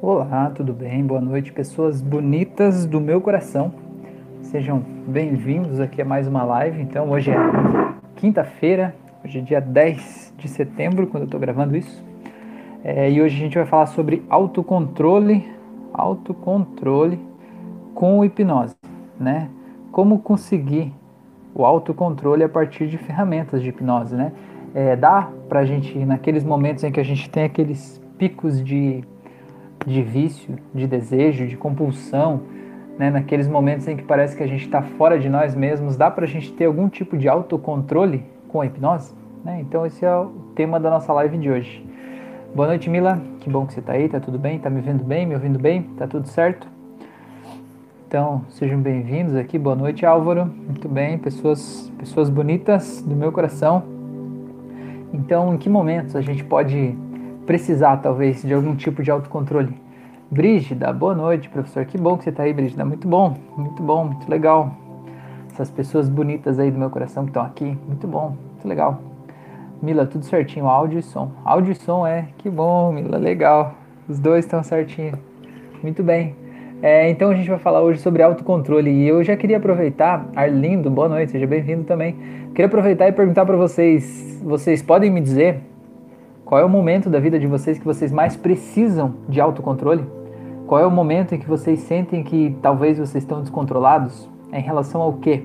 Olá, tudo bem? Boa noite, pessoas bonitas do meu coração. Sejam bem-vindos aqui a mais uma live. Então, hoje é quinta-feira, hoje é dia 10 de setembro, quando eu estou gravando isso. É, e hoje a gente vai falar sobre autocontrole, autocontrole com hipnose, né? Como conseguir o autocontrole a partir de ferramentas de hipnose, né? É, dá pra gente, naqueles momentos em que a gente tem aqueles picos de, de vício, de desejo, de compulsão, né? naqueles momentos em que parece que a gente está fora de nós mesmos, dá pra gente ter algum tipo de autocontrole com a hipnose? Né? Então esse é o tema da nossa live de hoje. Boa noite, Mila. Que bom que você está aí. Tá tudo bem? Tá me vendo bem? Me ouvindo bem? Tá tudo certo? Então, sejam bem-vindos aqui. Boa noite, Álvaro. Muito bem, pessoas, pessoas bonitas do meu coração. Então, em que momentos a gente pode precisar, talvez, de algum tipo de autocontrole? Brígida, boa noite, professor. Que bom que você está aí, Brígida. Muito bom, muito bom, muito legal. Essas pessoas bonitas aí do meu coração que estão aqui. Muito bom, muito legal. Mila, tudo certinho, áudio e som. Áudio e som é, que bom, Mila, legal. Os dois estão certinho. Muito bem. É, então a gente vai falar hoje sobre autocontrole e eu já queria aproveitar, Arlindo, boa noite, seja bem-vindo também. Queria aproveitar e perguntar para vocês, vocês podem me dizer qual é o momento da vida de vocês que vocês mais precisam de autocontrole? Qual é o momento em que vocês sentem que talvez vocês estão descontrolados? É em relação ao quê?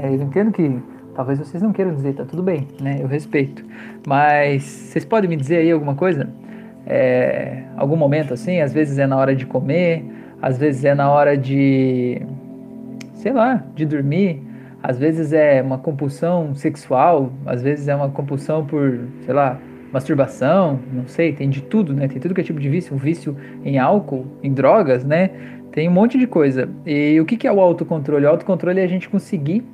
É, eu entendo que talvez vocês não queiram dizer, tá tudo bem, né? Eu respeito. Mas vocês podem me dizer aí alguma coisa? É, algum momento assim? Às vezes é na hora de comer, às vezes é na hora de, sei lá, de dormir, às vezes é uma compulsão sexual, às vezes é uma compulsão por, sei lá, masturbação, não sei, tem de tudo, né? Tem tudo que é tipo de vício, um vício em álcool, em drogas, né? Tem um monte de coisa. E o que é o autocontrole? O autocontrole é a gente conseguir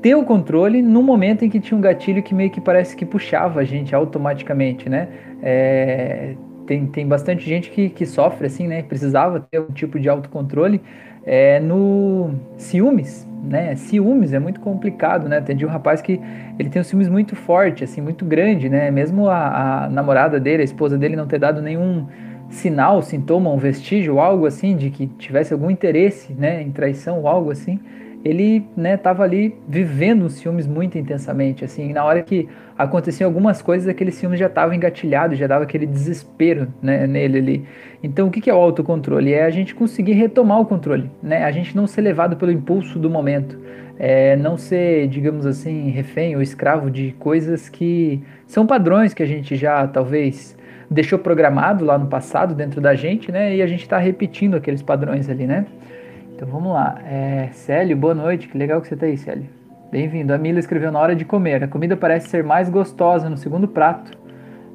ter o controle no momento em que tinha um gatilho que meio que parece que puxava a gente automaticamente, né? É, tem, tem bastante gente que, que sofre assim, né? Precisava ter um tipo de autocontrole é, no ciúmes, né? Ciúmes é muito complicado, né? Tem um rapaz que ele tem um ciúmes muito forte, assim, muito grande, né? Mesmo a, a namorada dele, a esposa dele não ter dado nenhum sinal, sintoma, um vestígio, algo assim, de que tivesse algum interesse, né, em traição ou algo assim, ele, né, ali vivendo os ciúmes muito intensamente, assim, na hora que aconteciam algumas coisas, aquele ciúme já estava engatilhado, já dava aquele desespero, né, nele ali. Então, o que é o autocontrole? É a gente conseguir retomar o controle, né, a gente não ser levado pelo impulso do momento, é não ser, digamos assim, refém ou escravo de coisas que são padrões que a gente já, talvez, deixou programado lá no passado dentro da gente, né, e a gente está repetindo aqueles padrões ali, né. Então vamos lá. É, Célio, boa noite. Que legal que você está aí, Célio. Bem-vindo. A Mila escreveu na hora de comer. A comida parece ser mais gostosa no segundo prato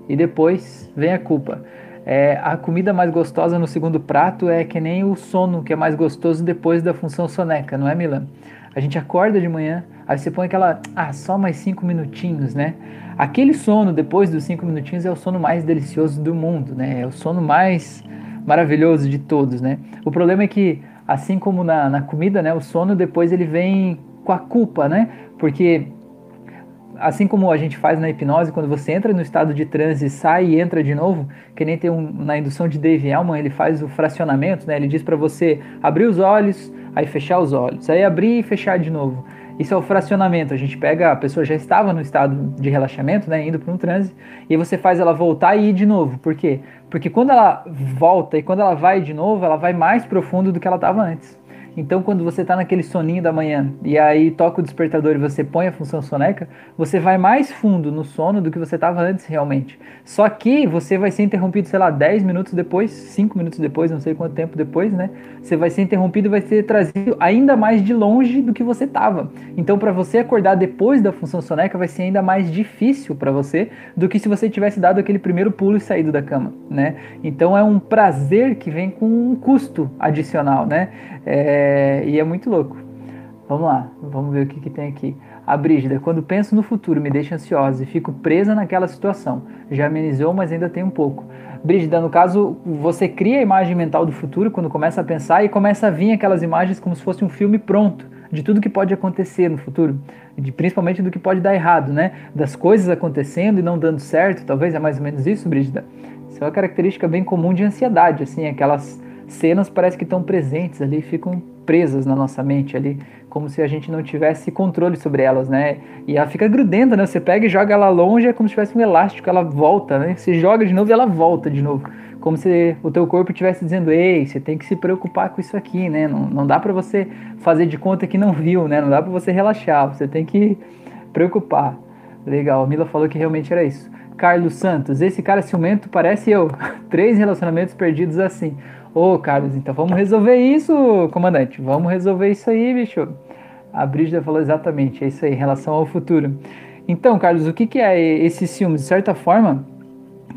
e depois vem a culpa. É, a comida mais gostosa no segundo prato é que nem o sono que é mais gostoso depois da função soneca, não é, Mila? A gente acorda de manhã, aí você põe aquela, ah, só mais cinco minutinhos, né? Aquele sono depois dos cinco minutinhos é o sono mais delicioso do mundo, né? É o sono mais maravilhoso de todos, né? O problema é que assim como na, na comida, né, o sono depois ele vem com a culpa, né? Porque assim como a gente faz na hipnose, quando você entra no estado de transe sai e entra de novo, que nem tem um, na indução de Dave Elman, ele faz o fracionamento, né? Ele diz para você abrir os olhos, aí fechar os olhos, aí abrir e fechar de novo. Isso é o fracionamento. A gente pega, a pessoa já estava no estado de relaxamento, né, indo para um transe, e você faz ela voltar e ir de novo. Por quê? Porque quando ela volta e quando ela vai de novo, ela vai mais profundo do que ela estava antes. Então, quando você está naquele soninho da manhã e aí toca o despertador e você põe a função soneca, você vai mais fundo no sono do que você estava antes realmente. Só que você vai ser interrompido, sei lá, 10 minutos depois, 5 minutos depois, não sei quanto tempo depois, né? Você vai ser interrompido e vai ser trazido ainda mais de longe do que você estava. Então, para você acordar depois da função soneca, vai ser ainda mais difícil para você do que se você tivesse dado aquele primeiro pulo e saído da cama, né? Então, é um prazer que vem com um custo adicional, né? É, e é muito louco. Vamos lá, vamos ver o que, que tem aqui. A Brígida, quando penso no futuro, me deixa ansiosa e fico presa naquela situação. Já amenizou, mas ainda tem um pouco. Brígida, no caso, você cria a imagem mental do futuro quando começa a pensar e começa a vir aquelas imagens como se fosse um filme pronto de tudo que pode acontecer no futuro, de, principalmente do que pode dar errado, né? Das coisas acontecendo e não dando certo, talvez é mais ou menos isso, Brígida? Isso é uma característica bem comum de ansiedade, assim, aquelas cenas parece que estão presentes ali, ficam presas na nossa mente ali, como se a gente não tivesse controle sobre elas, né? E ela fica grudenta, né? Você pega e joga ela longe, é como se tivesse um elástico, ela volta, né? Você joga de novo e ela volta de novo. Como se o teu corpo estivesse dizendo, ei, você tem que se preocupar com isso aqui, né? Não, não dá para você fazer de conta que não viu, né? Não dá para você relaxar, você tem que preocupar. Legal, a Mila falou que realmente era isso. Carlos Santos, esse cara ciumento parece eu. Três relacionamentos perdidos assim. Ô, oh, Carlos, então vamos resolver isso, comandante. Vamos resolver isso aí, bicho. A Brígida falou exatamente, é isso aí, em relação ao futuro. Então, Carlos, o que, que é esse ciúme? De certa forma,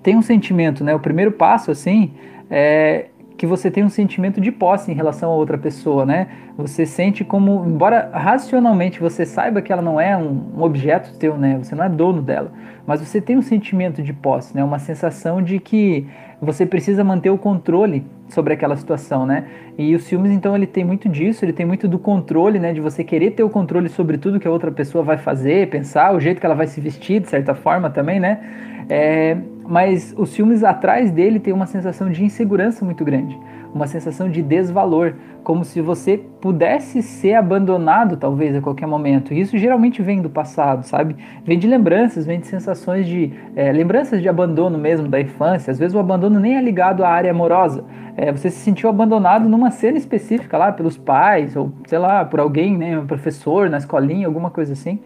tem um sentimento, né? O primeiro passo, assim, é que você tem um sentimento de posse em relação a outra pessoa, né? Você sente como, embora racionalmente você saiba que ela não é um, um, objeto teu, né? Você não é dono dela, mas você tem um sentimento de posse, né? Uma sensação de que você precisa manter o controle sobre aquela situação, né? E os filmes, então, ele tem muito disso, ele tem muito do controle, né? De você querer ter o controle sobre tudo que a outra pessoa vai fazer, pensar, o jeito que ela vai se vestir, de certa forma também, né? É, mas os filmes atrás dele tem uma sensação de insegurança muito grande, uma sensação de desvalor, como se você pudesse ser abandonado talvez a qualquer momento. E isso geralmente vem do passado, sabe? Vem de lembranças, vem de sensações de é, lembranças de abandono mesmo da infância. Às vezes o abandono nem é ligado à área amorosa. É, você se sentiu abandonado numa cena específica lá pelos pais ou sei lá por alguém, né, um professor na escolinha, alguma coisa assim.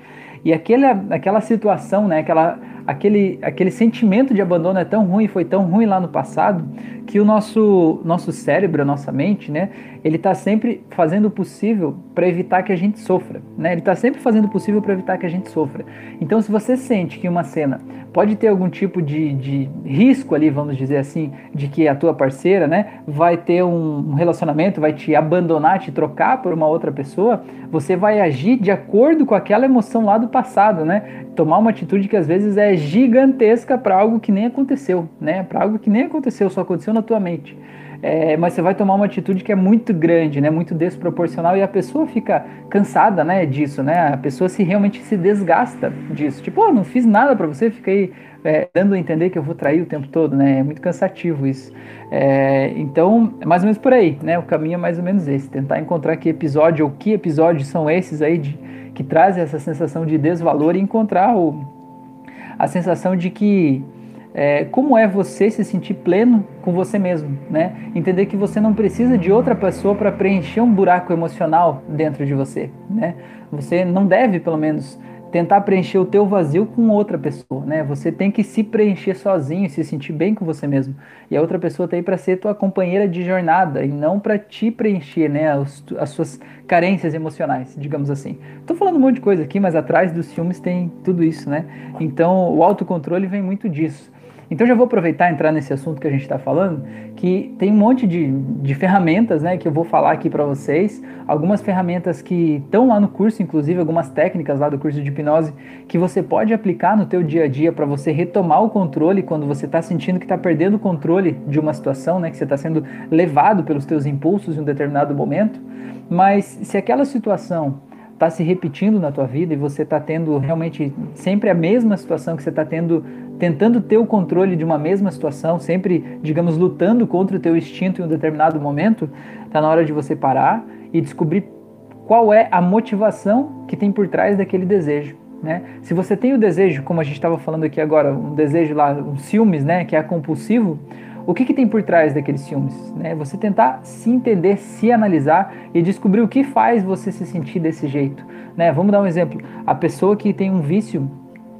E aquela, aquela situação, né, aquela, aquele, aquele sentimento de abandono é tão ruim, foi tão ruim lá no passado, que o nosso, nosso cérebro, a nossa mente, né, ele está sempre fazendo o possível para evitar que a gente sofra. Né? Ele está sempre fazendo o possível para evitar que a gente sofra. Então, se você sente que uma cena pode ter algum tipo de, de risco ali, vamos dizer assim, de que a tua parceira né, vai ter um relacionamento, vai te abandonar, te trocar por uma outra pessoa, você vai agir de acordo com aquela emoção lá do passado, né? Tomar uma atitude que às vezes é gigantesca para algo que nem aconteceu, né? Para algo que nem aconteceu, só aconteceu na tua mente. É, mas você vai tomar uma atitude que é muito grande, né, muito desproporcional e a pessoa fica cansada, né, disso, né, a pessoa se realmente se desgasta disso, tipo, oh, não fiz nada para você, fiquei é, dando a entender que eu vou trair o tempo todo, né, é muito cansativo isso. É, então, é mais ou menos por aí, né, o caminho é mais ou menos esse, tentar encontrar que episódio ou que episódios são esses aí de, que trazem essa sensação de desvalor e encontrar o, a sensação de que é, como é você se sentir pleno com você mesmo, né? Entender que você não precisa de outra pessoa para preencher um buraco emocional dentro de você, né? Você não deve, pelo menos, tentar preencher o teu vazio com outra pessoa, né? Você tem que se preencher sozinho, se sentir bem com você mesmo. E a outra pessoa tá para ser tua companheira de jornada e não para te preencher, né? As, as, suas carências emocionais, digamos assim. Tô falando um monte de coisa aqui, mas atrás dos filmes tem tudo isso, né? Então, o autocontrole vem muito disso. Então já vou aproveitar e entrar nesse assunto que a gente está falando, que tem um monte de, de ferramentas né, que eu vou falar aqui para vocês, algumas ferramentas que estão lá no curso, inclusive algumas técnicas lá do curso de hipnose, que você pode aplicar no teu dia a dia para você retomar o controle quando você está sentindo que está perdendo o controle de uma situação, né, que você está sendo levado pelos teus impulsos em um determinado momento. Mas se aquela situação está se repetindo na tua vida e você está tendo realmente sempre a mesma situação que você está tendo, tentando ter o controle de uma mesma situação, sempre, digamos, lutando contra o teu instinto em um determinado momento, está na hora de você parar e descobrir qual é a motivação que tem por trás daquele desejo. Né? Se você tem o desejo, como a gente estava falando aqui agora, um desejo lá, um ciúmes, né, que é compulsivo, o que, que tem por trás daqueles ciúmes? Né? Você tentar se entender, se analisar e descobrir o que faz você se sentir desse jeito. Né? Vamos dar um exemplo. A pessoa que tem um vício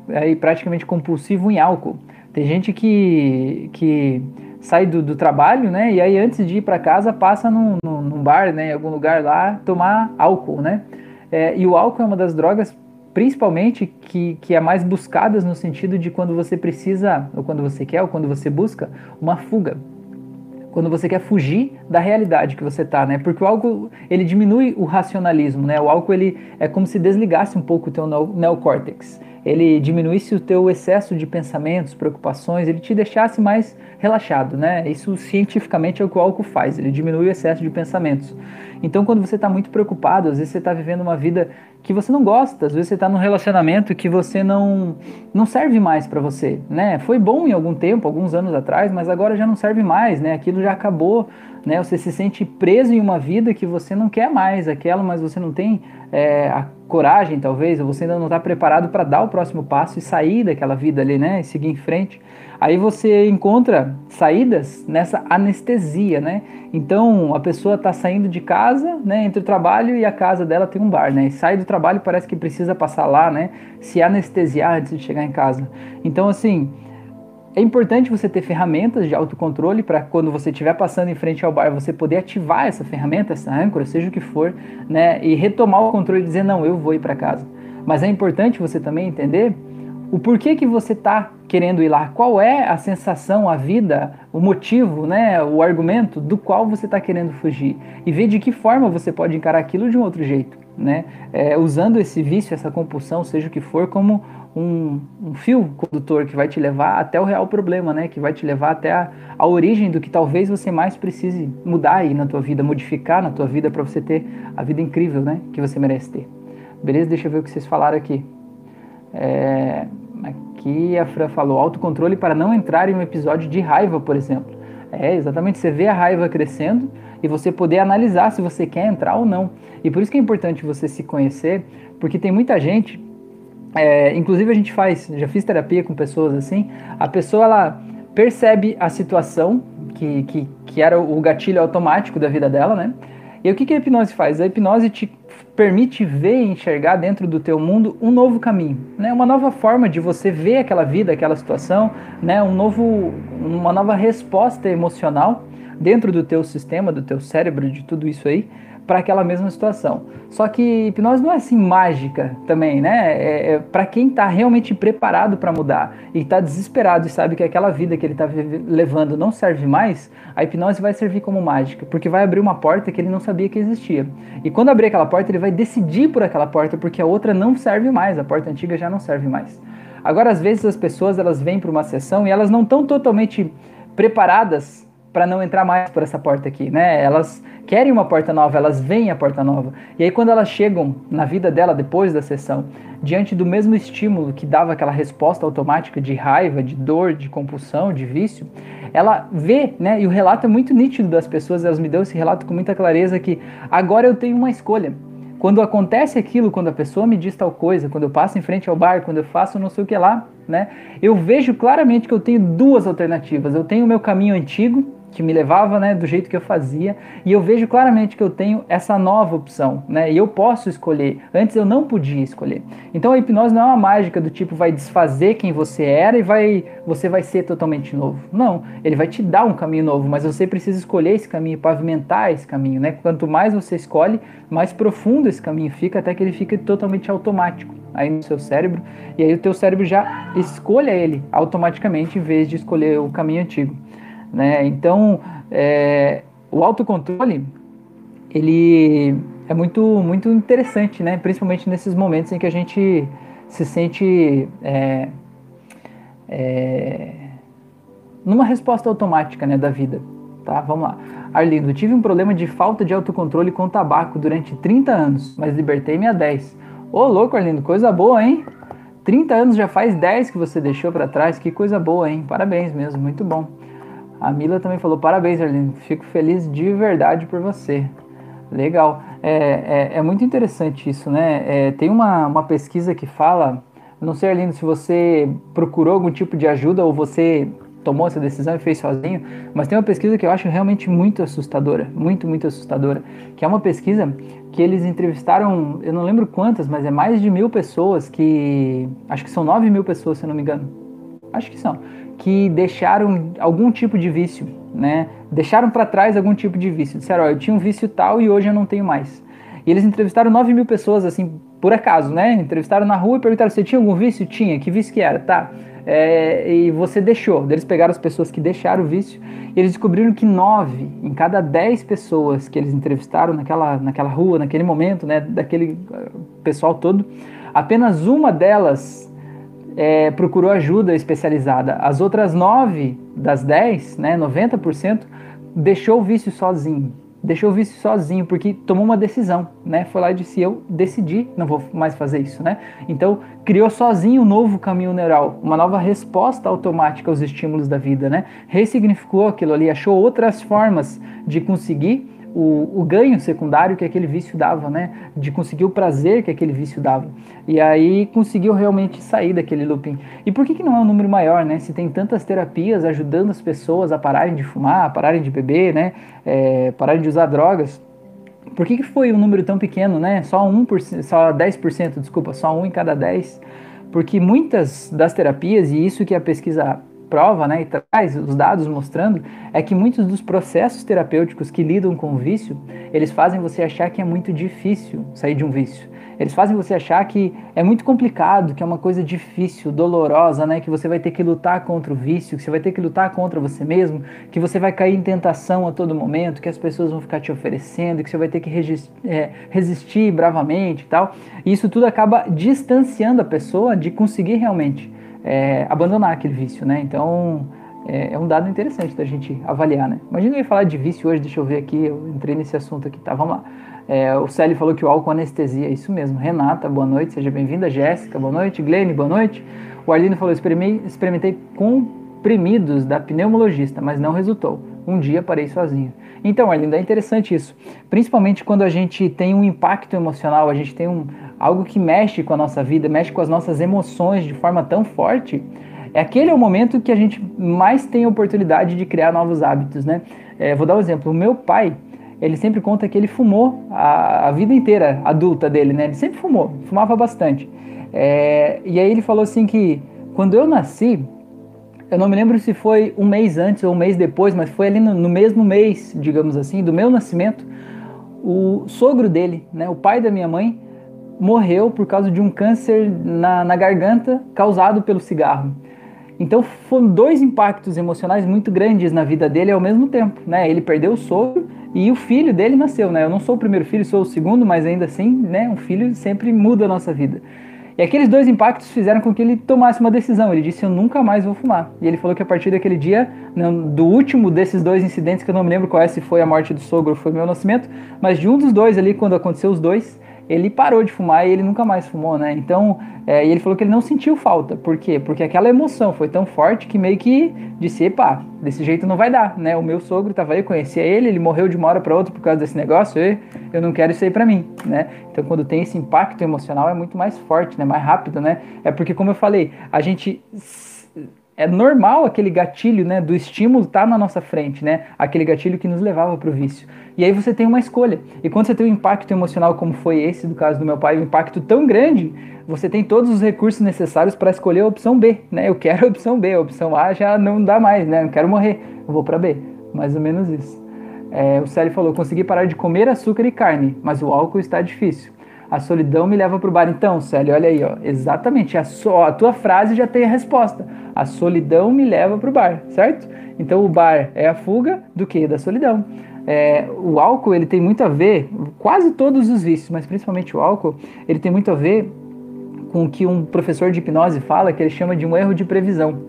aí, praticamente compulsivo em álcool. Tem gente que, que sai do, do trabalho, né? E aí antes de ir para casa passa num, num, num, bar, né? Em algum lugar lá tomar álcool, né? É, e o álcool é uma das drogas principalmente que, que é mais buscadas no sentido de quando você precisa, ou quando você quer, ou quando você busca uma fuga. Quando você quer fugir da realidade que você está, né? Porque o álcool, ele diminui o racionalismo, né? O álcool, ele é como se desligasse um pouco o teu neocórtex ele diminuísse o teu excesso de pensamentos, preocupações, ele te deixasse mais relaxado, né? Isso cientificamente é o que o álcool faz, ele diminui o excesso de pensamentos. Então, quando você está muito preocupado, às vezes você está vivendo uma vida que você não gosta. Às vezes você está num relacionamento que você não não serve mais para você, né? Foi bom em algum tempo, alguns anos atrás, mas agora já não serve mais, né? Aquilo já acabou, né? Você se sente preso em uma vida que você não quer mais aquela, mas você não tem é, a coragem, talvez, ou você ainda não está preparado para dar o próximo passo e sair daquela vida ali, né? E seguir em frente. Aí você encontra saídas nessa anestesia, né? Então a pessoa está saindo de casa, né? Entre o trabalho e a casa dela tem um bar, né? E sai do trabalho parece que precisa passar lá, né? Se anestesiar antes de chegar em casa. Então assim é importante você ter ferramentas de autocontrole para quando você estiver passando em frente ao bar você poder ativar essa ferramenta, essa âncora, seja o que for, né? E retomar o controle e dizer não, eu vou ir para casa. Mas é importante você também entender o porquê que você está querendo ir lá, qual é a sensação, a vida, o motivo, né, o argumento do qual você está querendo fugir e ver de que forma você pode encarar aquilo de um outro jeito, né, é, usando esse vício, essa compulsão, seja o que for, como um, um, fio condutor que vai te levar até o real problema, né, que vai te levar até a, a origem do que talvez você mais precise mudar aí na tua vida, modificar na tua vida para você ter a vida incrível, né, que você merece ter. Beleza? Deixa eu ver o que vocês falaram aqui. É, aqui a Fran falou autocontrole para não entrar em um episódio de raiva, por exemplo. É, exatamente, você vê a raiva crescendo e você poder analisar se você quer entrar ou não. E por isso que é importante você se conhecer, porque tem muita gente, é, inclusive a gente faz, já fiz terapia com pessoas assim, a pessoa ela percebe a situação que, que, que era o gatilho automático da vida dela, né? E o que, que a hipnose faz? A hipnose te permite ver e enxergar dentro do teu mundo um novo caminho, né? Uma nova forma de você ver aquela vida, aquela situação, né? Um novo, uma nova resposta emocional dentro do teu sistema, do teu cérebro, de tudo isso aí, para aquela mesma situação. Só que hipnose não é assim mágica também, né? É, é para quem está realmente preparado para mudar e está desesperado e sabe que aquela vida que ele está levando não serve mais, a hipnose vai servir como mágica, porque vai abrir uma porta que ele não sabia que existia. E quando abrir aquela porta, ele vai decidir por aquela porta, porque a outra não serve mais, a porta antiga já não serve mais. Agora, às vezes as pessoas elas vêm para uma sessão e elas não estão totalmente preparadas para não entrar mais por essa porta aqui, né? Elas querem uma porta nova, elas veem a porta nova. E aí quando elas chegam na vida dela depois da sessão, diante do mesmo estímulo que dava aquela resposta automática de raiva, de dor, de compulsão, de vício, ela vê, né? E o relato é muito nítido das pessoas, elas me dão esse relato com muita clareza que agora eu tenho uma escolha. Quando acontece aquilo, quando a pessoa me diz tal coisa, quando eu passo em frente ao bar, quando eu faço não sei o que lá, né? Eu vejo claramente que eu tenho duas alternativas. Eu tenho o meu caminho antigo, que me levava, né, do jeito que eu fazia, e eu vejo claramente que eu tenho essa nova opção, né, e eu posso escolher. Antes eu não podia escolher. Então a hipnose não é uma mágica do tipo vai desfazer quem você era e vai você vai ser totalmente novo. Não, ele vai te dar um caminho novo, mas você precisa escolher esse caminho, pavimentar esse caminho, né? Quanto mais você escolhe, mais profundo esse caminho fica até que ele fica totalmente automático aí no seu cérebro, e aí o teu cérebro já escolha ele automaticamente em vez de escolher o caminho antigo. Né? Então, é, o autocontrole, ele é muito, muito interessante, né? principalmente nesses momentos em que a gente se sente é, é, numa resposta automática né, da vida. Tá? Vamos lá. Arlindo, tive um problema de falta de autocontrole com tabaco durante 30 anos, mas libertei-me há 10. Ô, louco, Arlindo, coisa boa, hein? 30 anos já faz 10 que você deixou para trás, que coisa boa, hein? Parabéns mesmo, muito bom. A Mila também falou: parabéns, Arlindo. Fico feliz de verdade por você. Legal. É, é, é muito interessante isso, né? É, tem uma, uma pesquisa que fala. Não sei, Arlindo, se você procurou algum tipo de ajuda ou você tomou essa decisão e fez sozinho, mas tem uma pesquisa que eu acho realmente muito assustadora, muito, muito assustadora, que é uma pesquisa que eles entrevistaram, eu não lembro quantas, mas é mais de mil pessoas que, acho que são nove mil pessoas, se eu não me engano, acho que são, que deixaram algum tipo de vício, né? Deixaram para trás algum tipo de vício. Disseram, ó, eu tinha um vício tal e hoje eu não tenho mais. E eles entrevistaram 9 mil pessoas, assim, por acaso, né? Entrevistaram na rua e perguntaram, você tinha algum vício? Tinha. Que vício que era? Tá. É, e você deixou. Eles pegaram as pessoas que deixaram o vício e eles descobriram que 9 em cada 10 pessoas que eles entrevistaram naquela, naquela rua, naquele momento, né? Daquele uh, pessoal todo, apenas uma delas é, procurou ajuda especializada. As outras 9 das 10, né, 90%, deixou o vício sozinho. deixou o vício sozinho, porque tomou uma decisão, né? Foi lá e disse: Eu decidi, não vou mais fazer isso, né? Então, criou sozinho um novo caminho neural, uma nova resposta automática aos estímulos da vida, né? Ressignificou aquilo ali, achou outras formas de conseguir o, o, ganho secundário que aquele vício dava, né? De conseguir o prazer que aquele vício dava. E aí conseguiu realmente sair daquele looping. E por que, que não é um número maior, né? Se tem tantas terapias ajudando as pessoas a pararem de fumar, a pararem de beber, né? É, pararem de usar drogas. Por que, que foi um número tão pequeno, né? Só 1%, só 10%, desculpa, só um em cada 10? Porque muitas das terapias, e isso que a pesquisa prova né, e traz os dados mostrando é que muitos dos processos terapêuticos que lidam com o vício, eles fazem você achar que é muito difícil sair de um vício. Eles fazem você achar que é muito complicado, que é uma coisa difícil, dolorosa, né? Que você vai ter que lutar contra o vício, que você vai ter que lutar contra você mesmo, que você vai cair em tentação a todo momento, que as pessoas vão ficar te oferecendo, que você vai ter que é, resistir bravamente e tal. E isso tudo acaba distanciando a pessoa de conseguir realmente é, abandonar aquele vício, né? Então é, é, um dado interessante da gente avaliar, né? Imagina eu ia falar de vício hoje, deixa eu ver aqui, eu entrei nesse assunto aqui, tá? Vamos lá. É, o Célio falou que o álcool anestesia, isso mesmo. Renata, boa noite, seja bem-vinda. Jéssica, boa noite. Glene, boa noite. O Arlindo falou: experimentei comprimidos da pneumologista, mas não resultou. Um dia parei sozinho. Então, Arlindo, é interessante isso. Principalmente quando a gente tem um impacto emocional, a gente tem um, algo que mexe com a nossa vida, mexe com as nossas emoções de forma tão forte, é aquele é o momento que a gente mais tem oportunidade de criar novos hábitos, né? É, vou dar um exemplo. O meu pai, ele sempre conta que ele fumou a, a vida inteira adulta dele, né? Ele sempre fumou, fumava bastante. É, e aí ele falou assim que quando eu nasci, eu não me lembro se foi um mês antes ou um mês depois, mas foi ali no, no mesmo mês, digamos assim, do meu nascimento, o sogro dele, né, o pai da minha mãe, morreu por causa de um câncer na, na garganta causado pelo cigarro. Então foram dois impactos emocionais muito grandes na vida dele ao mesmo tempo, né? Ele perdeu o sogro e o filho dele nasceu, né? Eu não sou o primeiro filho, sou o segundo, mas ainda assim, né? Um filho sempre muda a nossa vida. E aqueles dois impactos fizeram com que ele tomasse uma decisão. Ele disse: Eu nunca mais vou fumar. E ele falou que a partir daquele dia, do último desses dois incidentes, que eu não me lembro qual é, se foi a morte do sogro ou foi meu nascimento, mas de um dos dois ali, quando aconteceu os dois, ele parou de fumar e ele nunca mais fumou, né? Então, é, e ele falou que ele não sentiu falta. Por quê? Porque aquela emoção foi tão forte que meio que disse, epa, desse jeito não vai dar, né? O meu sogro estava aí, conhecia ele, ele morreu de uma hora para outra por causa desse negócio, e eu não quero isso aí para mim, né? Então, quando tem esse impacto emocional é muito mais forte, né? Mais rápido, né? É porque, como eu falei, a gente é normal aquele gatilho, né, do estímulo estar tá na nossa frente, né? Aquele gatilho que nos levava para o vício. E aí você tem uma escolha. E quando você tem um impacto emocional como foi esse do caso do meu pai, um impacto tão grande, você tem todos os recursos necessários para escolher a opção B, né? Eu quero a opção B, a opção A já não dá mais, né? Eu quero morrer, eu vou para B. Mais ou menos isso. É, o Célio falou: consegui parar de comer açúcar e carne, mas o álcool está difícil. A solidão me leva para o bar. Então, Célio, olha aí, ó, exatamente. A, so, a tua frase já tem a resposta. A solidão me leva para o bar, certo? Então, o bar é a fuga do que? Da solidão. É, o álcool ele tem muito a ver, quase todos os vícios, mas principalmente o álcool, ele tem muito a ver com o que um professor de hipnose fala, que ele chama de um erro de previsão,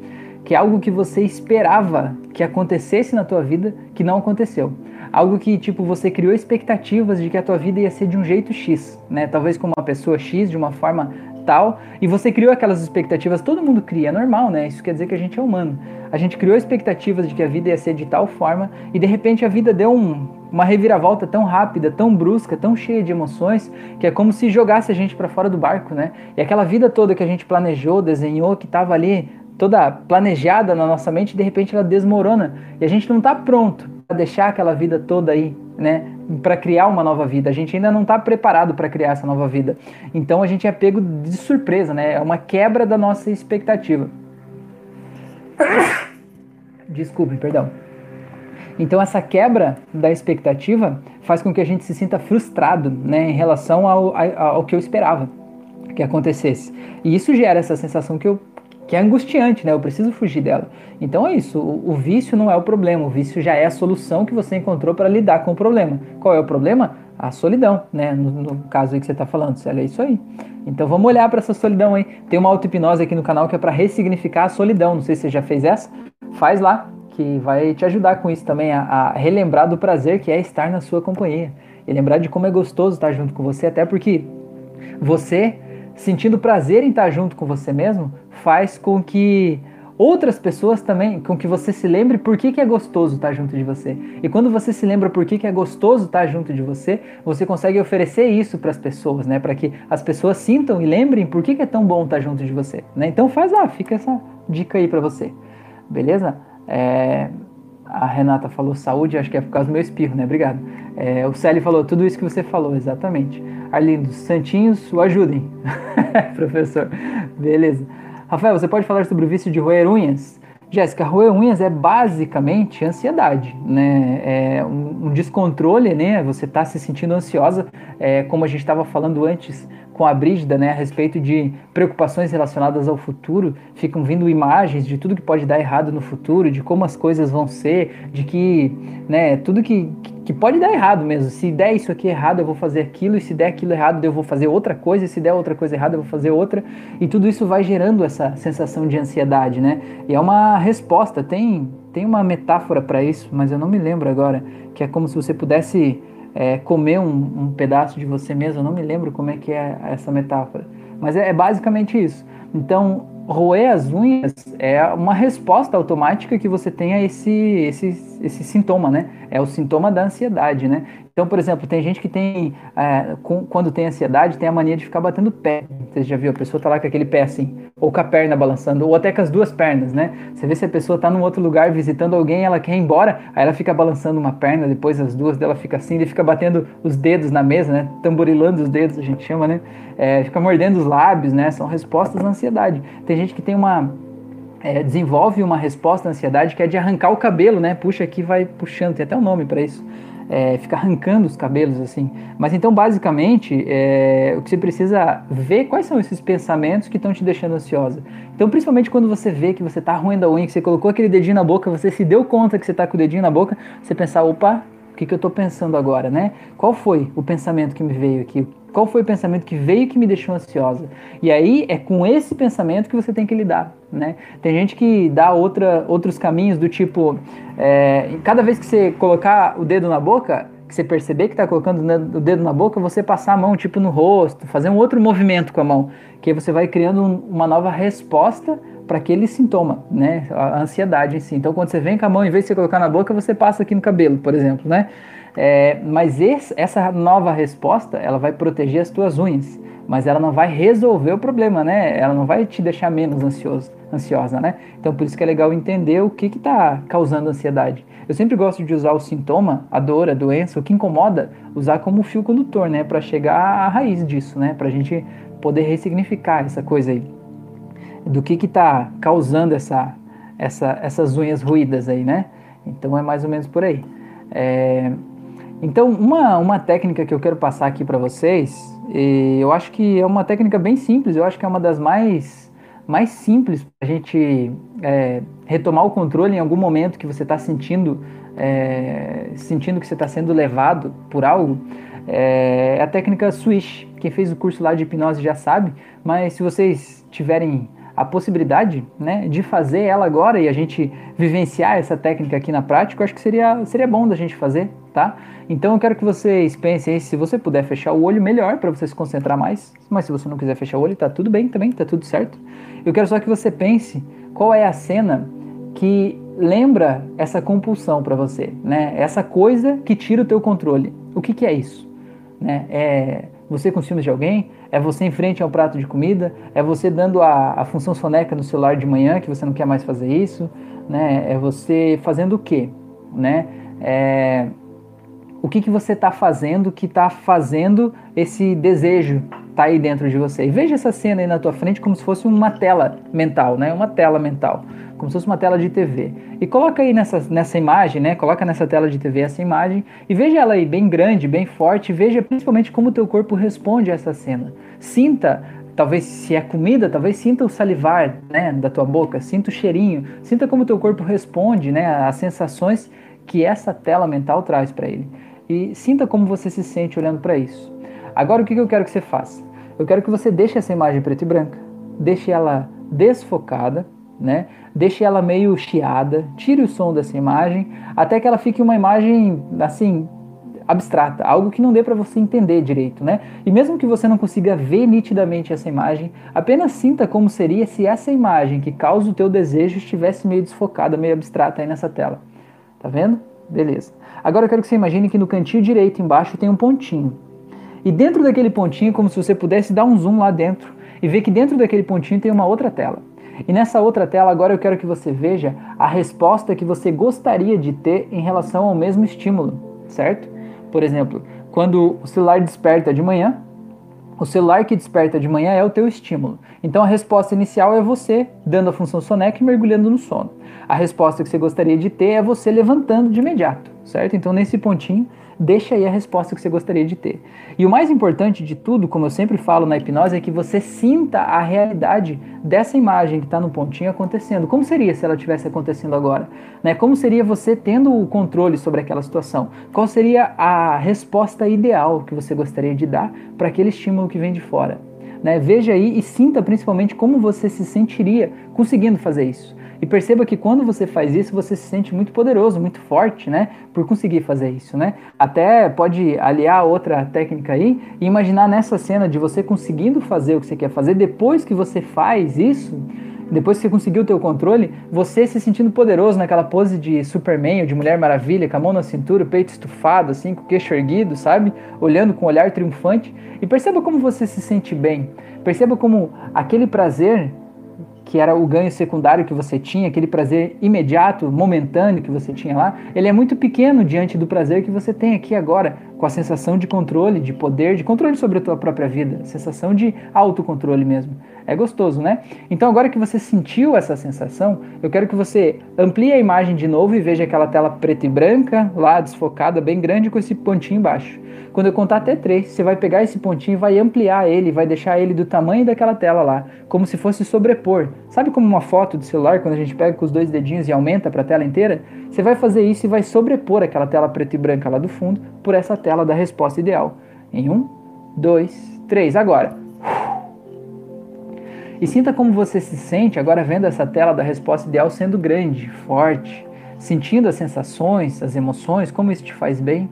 que é algo que você esperava que acontecesse na tua vida que não aconteceu. Algo que, tipo, você criou expectativas de que a tua vida ia ser de um jeito X, né? Talvez com uma pessoa X, de uma forma tal, e você criou aquelas expectativas, todo mundo cria, é normal, né? Isso quer dizer que a gente é humano. A gente criou expectativas de que a vida ia ser de tal forma, e de repente a vida deu um, uma reviravolta tão rápida, tão brusca, tão cheia de emoções, que é como se jogasse a gente para fora do barco, né? E aquela vida toda que a gente planejou, desenhou, que estava ali toda planejada na nossa mente, de repente ela desmorona, e a gente não está pronto para deixar aquela vida toda aí, né? Para criar uma nova vida. A gente ainda não está preparado para criar essa nova vida. Então a gente é pego de surpresa, né? É uma quebra da nossa expectativa. Desculpe, perdão. Então essa quebra da expectativa faz com que a gente se sinta frustrado, né, em relação ao, ao, que eu esperava que acontecesse. E isso gera essa sensação que eu que é angustiante, né? Eu preciso fugir dela. Então é isso. O, o, vício não é o problema. O vício já é a solução que você encontrou para lidar com o problema. Qual é o problema? A solidão, né? No, no caso aí que você está falando, Célia, é isso aí. Então vamos olhar para essa solidão aí. Tem uma auto-hipnose aqui no canal que é para ressignificar a solidão. Não sei se você já fez essa. Faz lá, que vai te ajudar com isso também, a, a, relembrar do prazer que é estar na sua companhia. E lembrar de como é gostoso estar junto com você, até porque você, sentindo prazer em estar junto com você mesmo, faz com que outras pessoas também, com que você se lembre por que, que é gostoso estar junto de você. E quando você se lembra por que, que é gostoso estar junto de você, você consegue oferecer isso para as pessoas, né? Para que as pessoas sintam e lembrem por que, que é tão bom estar junto de você. Né? Então faz lá, fica essa dica aí para você. Beleza? É, a Renata falou saúde, acho que é por causa do meu espirro, né? Obrigado. É, o Célio falou tudo isso que você falou, exatamente. Arlindo, santinhos, o ajudem. Professor, beleza. Rafael, você pode falar sobre o vício de roer unhas? Jéssica, roer unhas é basicamente ansiedade, né? É um, um descontrole, né? Você está se sentindo ansiosa, é, como a gente estava falando antes com a Brígida, né, a respeito de preocupações relacionadas ao futuro, ficam vindo imagens de tudo que pode dar errado no futuro, de como as coisas vão ser, de que, né, tudo que, que pode dar errado mesmo. Se der isso aqui errado, eu vou fazer aquilo, e se der aquilo errado, eu vou fazer outra coisa, e se der outra coisa errada, eu vou fazer outra. E tudo isso vai gerando essa sensação de ansiedade, né? E é uma resposta, tem tem uma metáfora para isso, mas eu não me lembro agora, que é como se você pudesse é, comer um, um, pedaço de você mesmo. Eu não me lembro como é que é essa metáfora, mas é, é basicamente isso. Então, roer as unhas é uma resposta automática que você tem a esse, esse, esse sintoma, né? É o sintoma da ansiedade, né? Então, por exemplo, tem gente que tem, é, com, quando tem ansiedade, tem a mania de ficar batendo pé. Você já viu? A pessoa tá lá com aquele pé assim, ou com a perna balançando, ou até com as duas pernas, né? Você vê se a pessoa tá num outro lugar visitando alguém, ela quer ir embora, aí ela fica balançando uma perna, depois as duas dela fica assim, ele fica batendo os dedos na mesa, né? Tamborilando os dedos, a gente chama, né? É, fica mordendo os lábios, né? São respostas à ansiedade. Tem gente que tem uma é, desenvolve uma resposta à ansiedade que é de arrancar o cabelo, né? Puxa aqui, vai puxando, tem até um nome para isso é, ficar arrancando os cabelos assim. Mas então, basicamente, é, o que você precisa ver quais são esses pensamentos que estão te deixando ansiosa. Então, principalmente quando você vê que você está ruim da unha, que você colocou aquele dedinho na boca, você se deu conta que você está com o dedinho na boca, você pensar, opa, o que, que eu estou pensando agora, né? Qual foi o pensamento que me veio aqui? Qual foi o pensamento que veio que me deixou ansiosa? E aí é com esse pensamento que você tem que lidar, né? Tem gente que dá outra, outros caminhos do tipo, é, cada vez que você colocar o dedo na boca, que você perceber que está colocando o dedo na boca, você passar a mão tipo no rosto, fazer um outro movimento com a mão, que aí você vai criando um, uma nova resposta para aquele sintoma, né? A ansiedade em si. Então, quando você vem com a mão, em vez de você colocar na boca, você passa aqui no cabelo, por exemplo, né? É, mas esse, essa nova resposta, ela vai proteger as tuas unhas, mas ela não vai resolver o problema, né? Ela não vai te deixar menos ansioso, ansiosa, né? Então por isso que é legal entender o que está causando ansiedade. Eu sempre gosto de usar o sintoma, a dor, a doença, o que incomoda, usar como fio condutor, né? Para chegar à raiz disso, né? Para a gente poder ressignificar essa coisa aí. Do que está causando essa, essa, essas unhas ruídas aí, né? Então é mais ou menos por aí. É, então, uma, uma técnica que eu quero passar aqui para vocês, eu acho que é uma técnica bem simples, eu acho que é uma das mais, mais simples para a gente é, retomar o controle em algum momento que você está sentindo, é, sentindo que você está sendo levado por algo. É, é a técnica Swish. Quem fez o curso lá de hipnose já sabe, mas se vocês tiverem a possibilidade né, de fazer ela agora e a gente vivenciar essa técnica aqui na prática, eu acho que seria, seria bom da gente fazer, tá? Então eu quero que vocês pensem, se você puder fechar o olho, melhor para você se concentrar mais, mas se você não quiser fechar o olho, tá tudo bem também, tá tudo certo. Eu quero só que você pense qual é a cena que lembra essa compulsão para você, né? Essa coisa que tira o teu controle. O que, que é isso? Né? É você com ciúmes de alguém? É você em frente ao prato de comida? É você dando a, a função soneca no celular de manhã que você não quer mais fazer isso? Né? É você fazendo o quê? Né? É, o que, que você está fazendo que está fazendo esse desejo tá aí dentro de você. E veja essa cena aí na tua frente como se fosse uma tela mental, né? Uma tela mental, como se fosse uma tela de TV. E coloca aí nessa, nessa imagem, né? Coloca nessa tela de TV essa imagem e veja ela aí bem grande, bem forte. Veja principalmente como o teu corpo responde a essa cena. Sinta talvez se é comida, talvez sinta o salivar né, da tua boca, sinta o cheirinho, sinta como o teu corpo responde né, às sensações que essa tela mental traz para ele. E sinta como você se sente olhando para isso. Agora o que eu quero que você faça? Eu quero que você deixe essa imagem preto e branca, deixe ela desfocada, né? Deixe ela meio chiada, tire o som dessa imagem, até que ela fique uma imagem assim abstrata, algo que não dê para você entender direito, né? E mesmo que você não consiga ver nitidamente essa imagem, apenas sinta como seria se essa imagem que causa o teu desejo estivesse meio desfocada, meio abstrata aí nessa tela. Tá vendo? Beleza. Agora eu quero que você imagine que no cantinho direito embaixo tem um pontinho. E dentro daquele pontinho, como se você pudesse dar um zoom lá dentro e ver que dentro daquele pontinho tem uma outra tela. E nessa outra tela, agora eu quero que você veja a resposta que você gostaria de ter em relação ao mesmo estímulo, certo? Por exemplo, quando o celular desperta de manhã, o celular que desperta de manhã é o teu estímulo. Então a resposta inicial é você dando a função soneca e mergulhando no sono. A resposta que você gostaria de ter é você levantando de imediato, certo? Então nesse pontinho deixa aí a resposta que você gostaria de ter. E o mais importante de tudo, como eu sempre falo na hipnose, é que você sinta a realidade dessa imagem que está no pontinho acontecendo. Como seria se ela estivesse acontecendo agora? Né? Como seria você tendo o controle sobre aquela situação? Qual seria a resposta ideal que você gostaria de dar para aquele estímulo que vem de fora? Né? Veja aí e sinta principalmente como você se sentiria conseguindo fazer isso. E perceba que quando você faz isso, você se sente muito poderoso, muito forte, né? Por conseguir fazer isso, né? Até pode aliar outra técnica aí e imaginar nessa cena de você conseguindo fazer o que você quer fazer, depois que você faz isso, depois que você conseguiu o teu controle, você se sentindo poderoso naquela pose de Superman ou de Mulher Maravilha, com a mão na cintura, o peito estufado, assim, com o queixo erguido, sabe? Olhando com um olhar triunfante. E perceba como você se sente bem. Perceba como aquele prazer que era o ganho secundário que você tinha, aquele prazer imediato, momentâneo que você tinha lá, ele é muito pequeno diante do prazer que você tem aqui agora, com a sensação de controle, de poder, de controle sobre a tua própria vida, sensação de autocontrole mesmo. É gostoso, né? Então agora que você sentiu essa sensação, eu quero que você amplie a imagem de novo e veja aquela tela preta e branca, lá desfocada, bem grande, com esse pontinho embaixo. Quando eu contar até três, você vai pegar esse pontinho e vai ampliar ele, vai deixar ele do tamanho daquela tela lá, como se fosse sobrepor. Sabe como uma foto do celular, quando a gente pega com os dois dedinhos e aumenta para a tela inteira? Você vai fazer isso e vai sobrepor aquela tela preta e branca lá do fundo por essa tela da resposta ideal. Em um, dois, três. Agora. E sinta como você se sente agora vendo essa tela da resposta ideal sendo grande, forte, sentindo as sensações, as emoções, como isso te faz bem.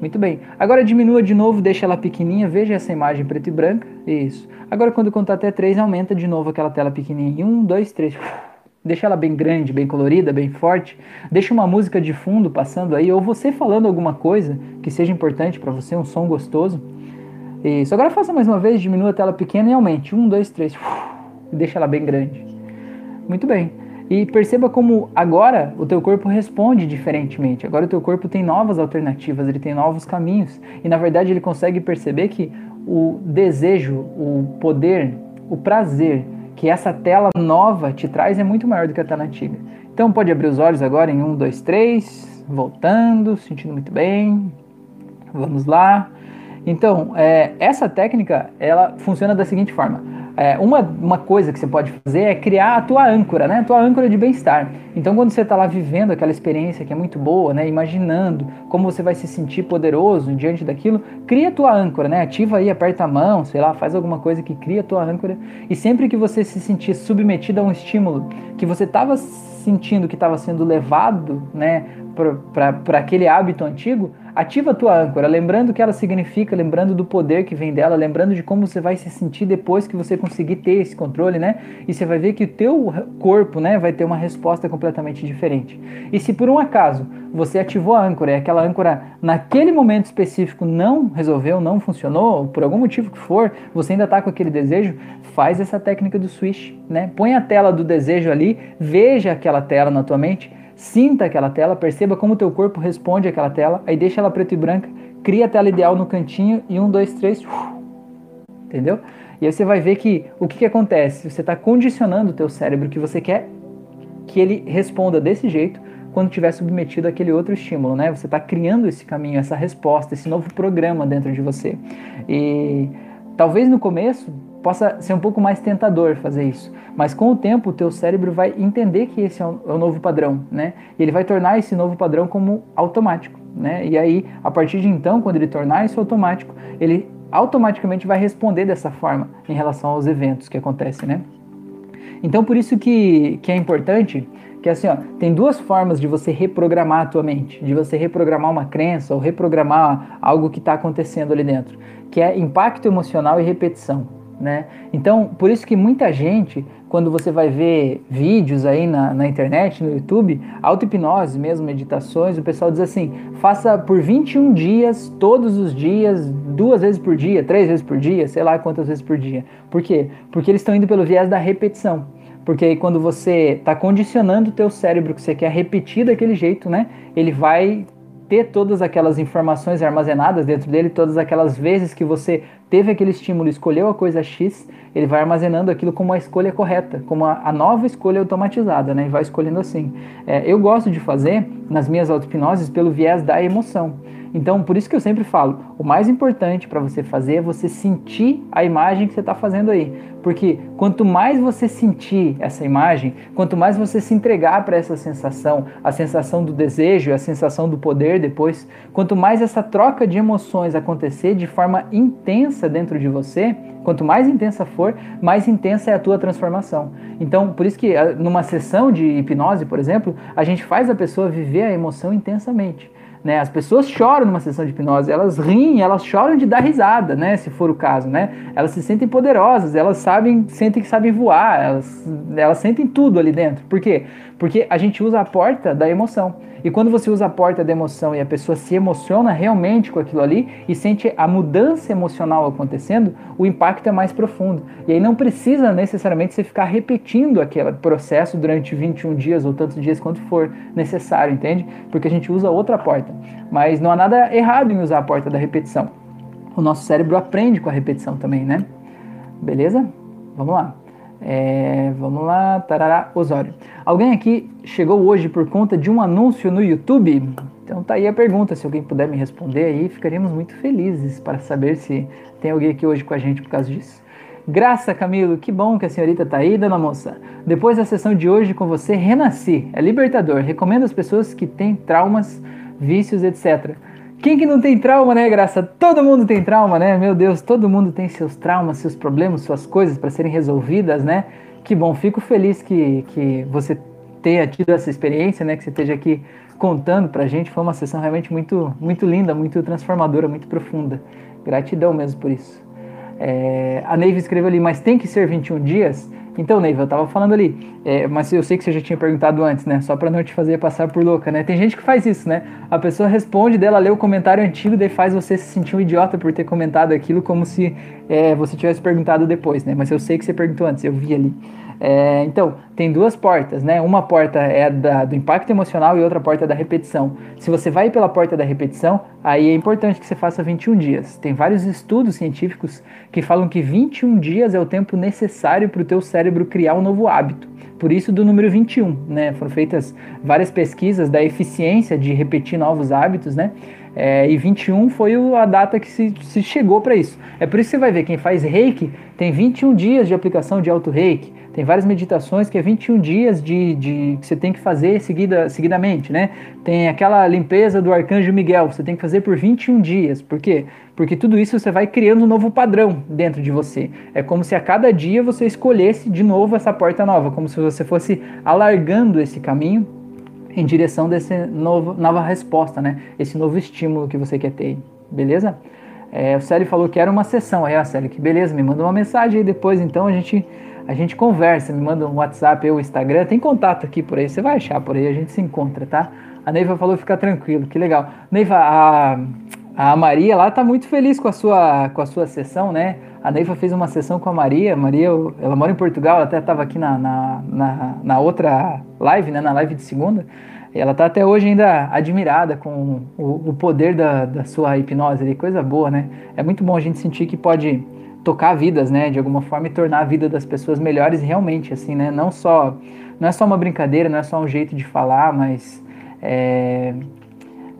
Muito bem. Agora diminua de novo, deixa ela pequenininha, veja essa imagem preto e branca. Isso. Agora quando contar até 3, aumenta de novo aquela tela pequenininha. 1, 2, 3. Deixa ela bem grande, bem colorida, bem forte. Deixa uma música de fundo passando aí, ou você falando alguma coisa que seja importante para você, um som gostoso. Isso. Agora faça mais uma vez, diminua a tela pequena e aumente. 1, 2, 3. Deixa ela bem grande. Muito bem. E perceba como agora o teu corpo responde diferentemente. Agora o teu corpo tem novas alternativas, ele tem novos caminhos. E na verdade ele consegue perceber que o desejo, o poder, o prazer que essa tela nova te traz é muito maior do que a tela antiga. Então pode abrir os olhos agora em um, dois, três, voltando, sentindo muito bem. Vamos lá. Então, é, essa técnica ela funciona da seguinte forma é, uma, uma coisa que você pode fazer é criar a tua âncora, né? A tua âncora de bem-estar. Então, quando você está lá vivendo aquela experiência que é muito boa, né? Imaginando como você vai se sentir poderoso diante daquilo, cria a tua âncora, né? Ativa aí, aperta a mão, sei lá, faz alguma coisa que cria a tua âncora. E sempre que você se sentir submetido a um estímulo que você estava sentindo que estava sendo levado, né? Para aquele hábito antigo, Ativa a tua âncora, lembrando o que ela significa, lembrando do poder que vem dela, lembrando de como você vai se sentir depois que você conseguir ter esse controle, né? E você vai ver que o teu corpo, né, vai ter uma resposta completamente diferente. E se por um acaso você ativou a âncora e aquela âncora naquele momento específico não resolveu, não funcionou, por algum motivo que for, você ainda está com aquele desejo, faz essa técnica do switch, né? Põe a tela do desejo ali, veja aquela tela na tua mente Sinta aquela tela, perceba como o teu corpo responde àquela tela, aí deixa ela preto e branca, cria a tela ideal no cantinho e um, dois, três, entendeu? E aí você vai ver que o que, que acontece? Você está condicionando o teu cérebro que você quer que ele responda desse jeito quando tiver submetido àquele outro estímulo, né? Você está criando esse caminho, essa resposta, esse novo programa dentro de você. E talvez no começo possa ser um pouco mais tentador fazer isso. Mas com o tempo, o teu cérebro vai entender que esse é o, é o novo padrão, né? E ele vai tornar esse novo padrão como automático, né? E aí, a partir de então, quando ele tornar isso automático, ele automaticamente vai responder dessa forma em relação aos eventos que acontecem, né? Então, por isso que, que é importante que assim, ó, tem duas formas de você reprogramar a tua mente, de você reprogramar uma crença ou reprogramar algo que está acontecendo ali dentro, que é impacto emocional e repetição, né? Então, por isso que muita gente, quando você vai ver vídeos aí na, na internet, no YouTube, auto-hipnose mesmo, meditações, o pessoal diz assim, faça por 21 dias, todos os dias, duas vezes por dia, três vezes por dia, sei lá quantas vezes por dia. Por quê? Porque eles estão indo pelo viés da repetição. Porque aí quando você está condicionando o teu cérebro que você quer repetir daquele jeito, né? Ele vai ter todas aquelas informações armazenadas dentro dele, todas aquelas vezes que você teve aquele estímulo, escolheu a coisa X, ele vai armazenando aquilo como a escolha correta, como a, a nova escolha automatizada, né? E vai escolhendo assim. É, eu gosto de fazer nas minhas auto-hipnoses pelo viés da emoção. Então, por isso que eu sempre falo, o mais importante para você fazer é você sentir a imagem que você está fazendo aí. Porque quanto mais você sentir essa imagem, quanto mais você se entregar para essa sensação, a sensação do desejo, a sensação do poder depois, quanto mais essa troca de emoções acontecer de forma intensa dentro de você, quanto mais intensa for, mais intensa é a tua transformação. Então, por isso que ah, numa sessão de hipnose, por exemplo, a gente faz a pessoa viver a emoção intensamente. Né? As pessoas choram numa sessão de hipnose, elas riem, elas choram de dar risada, né? Se for o caso, né? Elas se sentem poderosas, elas sabem, sentem que sabem voar, elas, elas sentem tudo ali dentro. Por quê? Porque a gente usa a porta da emoção. E quando você usa a porta da emoção e a pessoa se emociona realmente com aquilo ali e sente a mudança emocional acontecendo, o impacto é mais profundo. E aí não precisa necessariamente você ficar repetindo aquele processo durante 21 dias ou tantos dias quanto for necessário, entende? Porque a gente usa outra porta. Mas não há nada errado em usar a porta da repetição. O nosso cérebro aprende com a repetição também, né? Beleza? Vamos lá. É, vamos lá, tarará, Osório. Alguém aqui chegou hoje por conta de um anúncio no YouTube? Então tá aí a pergunta, se alguém puder me responder aí, ficaríamos muito felizes para saber se tem alguém aqui hoje com a gente por causa disso. Graça, Camilo, que bom que a senhorita tá aí, dona moça. Depois da sessão de hoje com você, renasci. É libertador. Recomendo às pessoas que têm traumas, vícios, etc. Quem que não tem trauma, né, Graça? Todo mundo tem trauma, né? Meu Deus, todo mundo tem seus traumas, seus problemas, suas coisas para serem resolvidas, né? Que bom, fico feliz que, que você tenha tido essa experiência, né? Que você esteja aqui contando pra gente. Foi uma sessão realmente muito, muito linda, muito transformadora, muito profunda. Gratidão mesmo por isso. É, a Neiva escreveu ali, mas tem que ser 21 dias? Então, Neiva, eu tava falando ali, é, mas eu sei que você já tinha perguntado antes, né? Só para não te fazer passar por louca, né? Tem gente que faz isso, né? A pessoa responde dela, lê o comentário antigo, daí faz você se sentir um idiota por ter comentado aquilo como se é, você tivesse perguntado depois, né? Mas eu sei que você perguntou antes, eu vi ali. É, então, tem duas portas, né? Uma porta é da, do impacto emocional e outra porta é da repetição. Se você vai pela porta da repetição, aí é importante que você faça 21 dias. Tem vários estudos científicos que falam que 21 dias é o tempo necessário para o teu cérebro criar um novo hábito. Por isso do número 21, né? Foram feitas várias pesquisas da eficiência de repetir novos hábitos, né? É, e 21 foi a data que se, se chegou para isso. É por isso que você vai ver, quem faz reiki tem 21 dias de aplicação de auto-reiki. Tem várias meditações que é 21 dias de, de que você tem que fazer seguida, seguidamente, né? Tem aquela limpeza do arcanjo Miguel, você tem que fazer por 21 dias. Por quê? Porque tudo isso você vai criando um novo padrão dentro de você. É como se a cada dia você escolhesse de novo essa porta nova, como se você fosse alargando esse caminho em direção dessa nova resposta, né? Esse novo estímulo que você quer ter, beleza? É, o Célio falou que era uma sessão. Aí, a Célio, que beleza, me manda uma mensagem aí depois, então a gente a gente conversa, me manda um WhatsApp ou Instagram, tem contato aqui por aí, você vai achar por aí, a gente se encontra, tá? A Neiva falou fica tranquilo, que legal. Neiva, a, a Maria lá tá muito feliz com a sua com a sua sessão, né? A Neiva fez uma sessão com a Maria. Maria, ela mora em Portugal, ela até estava aqui na, na, na, na, outra live, né? Na live de segunda. E ela tá até hoje ainda admirada com o, o poder da, da sua hipnose, coisa boa, né? É muito bom a gente sentir que pode tocar vidas, né, de alguma forma e tornar a vida das pessoas melhores realmente, assim, né, não só, não é só uma brincadeira, não é só um jeito de falar, mas é,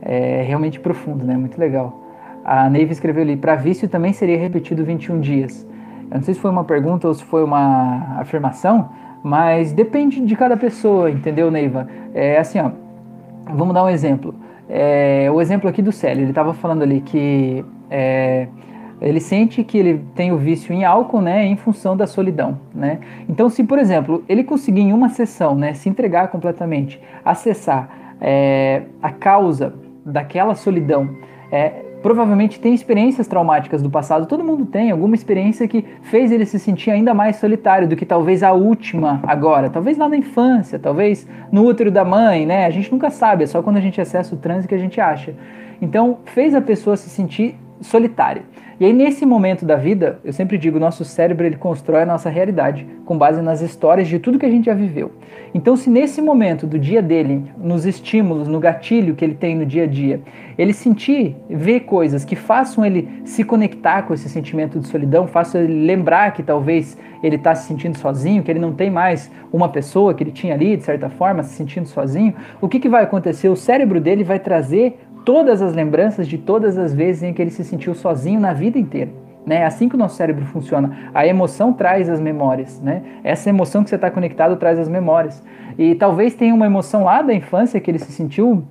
é realmente profundo, né, muito legal. A Neiva escreveu ali, para vício também seria repetido 21 dias. Eu não sei se foi uma pergunta ou se foi uma afirmação, mas depende de cada pessoa, entendeu, Neiva? É assim, ó, vamos dar um exemplo. É, o exemplo aqui do Célio, ele estava falando ali que é, Ele sente que ele tem o vício em álcool, né, em função da solidão, né? Então, se por exemplo ele conseguir em uma sessão, né, se entregar completamente, acessar é, a causa daquela solidão, é, provavelmente tem experiências traumáticas do passado, todo mundo tem alguma experiência que fez ele se sentir ainda mais solitário do que talvez a última agora, talvez lá na infância, talvez no útero da mãe, né? A gente nunca sabe, é só quando a gente acessa o trânsito que a gente acha. Então, fez a pessoa se sentir solitária. E aí nesse momento da vida, eu sempre digo, nosso cérebro ele constrói a nossa realidade com base nas histórias de tudo que a gente já viveu. Então, se nesse momento do dia dele, nos estímulos, no gatilho que ele tem no dia a dia, ele sentir, ver coisas que façam ele se conectar com esse sentimento de solidão, façam ele lembrar que talvez ele está se sentindo sozinho, que ele não tem mais uma pessoa que ele tinha ali, de certa forma, se sentindo sozinho, o que, que vai acontecer? O cérebro dele vai trazer todas as lembranças de todas as vezes em que ele se sentiu sozinho na vida inteira. Né? É assim que o nosso cérebro funciona. A emoção traz as memórias. Né? Essa emoção que você está conectado traz as memórias. E talvez tenha uma emoção lá da infância que ele se sentiu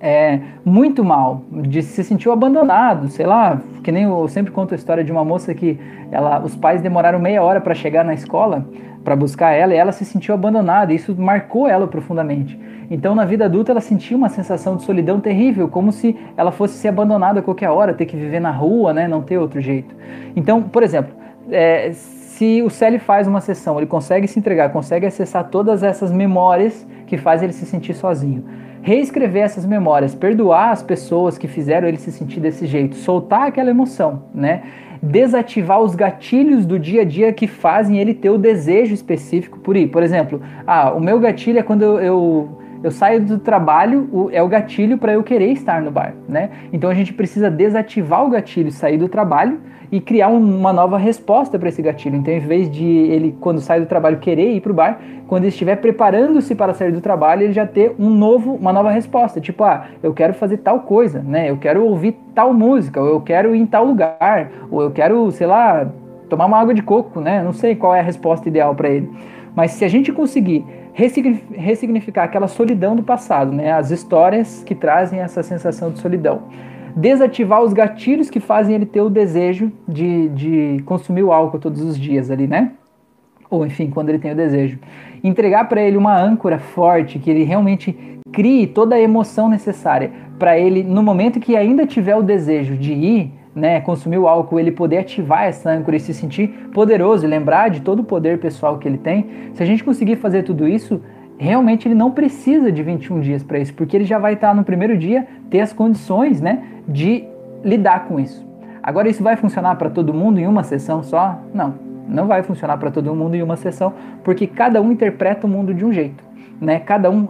é, muito mal, de se sentiu abandonado, sei lá, que nem eu sempre conto a história de uma moça que ela, os pais demoraram meia hora para chegar na escola para buscar ela e ela se sentiu abandonada. E isso marcou ela profundamente. Então, na vida adulta, ela sentia uma sensação de solidão terrível, como se ela fosse ser abandonada a qualquer hora, ter que viver na rua, né? Não ter outro jeito. Então, por exemplo, é, se o Célio faz uma sessão, ele consegue se entregar, consegue acessar todas essas memórias que faz ele se sentir sozinho. Reescrever essas memórias, perdoar as pessoas que fizeram ele se sentir desse jeito, soltar aquela emoção, né? Desativar os gatilhos do dia a dia que fazem ele ter o desejo específico por ir. Por exemplo, ah, o meu gatilho é quando eu, eu eu saio do trabalho, o, é o gatilho para eu querer estar no bar, né? Então a gente precisa desativar o gatilho, sair do trabalho e criar um, uma nova resposta para esse gatilho. Então, em vez de ele, quando sai do trabalho, querer ir para o bar, quando ele estiver preparando-se para sair do trabalho, ele já ter um novo, uma nova resposta. Tipo, ah, eu quero fazer tal coisa, né? Eu quero ouvir tal música, ou eu quero ir em tal lugar, ou eu quero, sei lá, tomar uma água de coco, né? Não sei qual é a resposta ideal para ele. Mas se a gente conseguir ressignificar aquela solidão do passado, né? As histórias que trazem essa sensação de solidão. Desativar os gatilhos que fazem ele ter o desejo de, de consumir o álcool todos os dias ali, né? Ou enfim, quando ele tem o desejo. Entregar para ele uma âncora forte, que ele realmente crie toda a emoção necessária para ele, no momento que ainda tiver o desejo de ir, né, consumir o álcool, ele poder ativar essa âncora e se sentir poderoso e lembrar de todo o poder pessoal que ele tem, se a gente conseguir fazer tudo isso, realmente ele não precisa de 21 dias para isso, porque ele já vai estar no primeiro dia ter as condições, né, de lidar com isso. Agora isso vai funcionar para todo mundo em uma sessão só? Não, não vai funcionar para todo mundo em uma sessão, porque cada um interpreta o mundo de um jeito, né? Cada um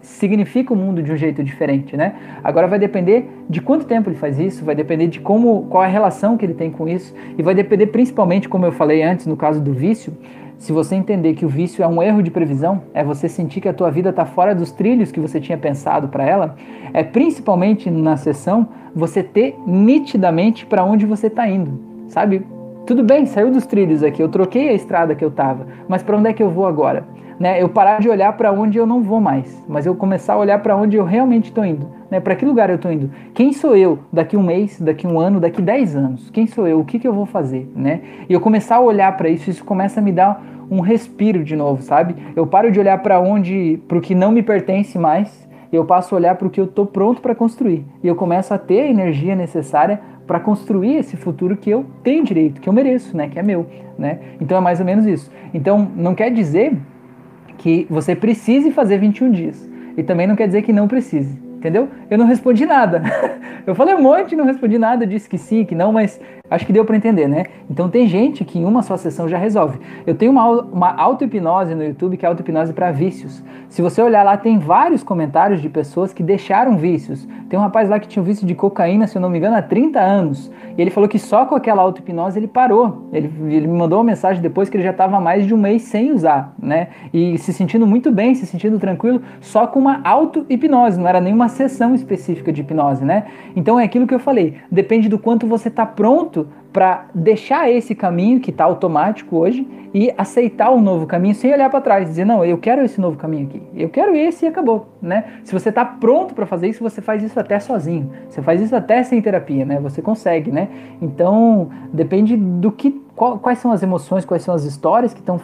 significa o mundo de um jeito diferente, né? Agora vai depender de quanto tempo ele faz isso, vai depender de como, qual a relação que ele tem com isso e vai depender principalmente, como eu falei antes no caso do vício, se você entender que o vício é um erro de previsão, é você sentir que a tua vida está fora dos trilhos que você tinha pensado para ela, é principalmente na sessão você ter nitidamente para onde você está indo, sabe? Tudo bem, saiu dos trilhos aqui, eu troquei a estrada que eu estava, mas para onde é que eu vou agora? né, eu parar de olhar para onde eu não vou mais, mas eu começar a olhar para onde eu realmente estou indo, né, para que lugar eu estou indo. Quem sou eu daqui um mês, daqui um ano, daqui dez anos? Quem sou eu? O que, que eu vou fazer? Né? E eu começar a olhar para isso, isso começa a me dar um respiro de novo, sabe? Eu paro de olhar para onde, para o que não me pertence mais, eu passo a olhar para o que eu estou pronto para construir. E eu começo a ter a energia necessária para construir esse futuro que eu tenho direito, que eu mereço, né, que é meu, né? Então é mais ou menos isso. Então não quer dizer que você precise fazer 21 dias. E também não quer dizer que não precise. Entendeu? Eu não respondi nada. eu falei um monte, não respondi nada, disse que sim, que não, mas acho que deu para entender, né? Então tem gente que em uma só sessão já resolve. Eu tenho uma, uma auto-hipnose no YouTube que é auto-hipnose para vícios. Se você olhar lá, tem vários comentários de pessoas que deixaram vícios. Tem um rapaz lá que tinha um vício de cocaína, se eu não me engano, há 30 anos. E ele falou que só com aquela auto-hipnose ele parou. Ele, ele me mandou uma mensagem depois que ele já estava mais de um mês sem usar, né? E se sentindo muito bem, se sentindo tranquilo, só com uma auto-hipnose, não era nenhuma uma sessão específica de hipnose, né? Então é aquilo que eu falei, depende do quanto você está pronto para deixar esse caminho que está automático hoje e aceitar o novo caminho sem olhar para trás, dizer não, eu quero esse novo caminho aqui, eu quero esse e acabou, né? Se você está pronto para fazer isso, você faz isso até sozinho, você faz isso até sem terapia, né? Você consegue, né? Então depende do que, qual, quais são as emoções, quais são as histórias que estão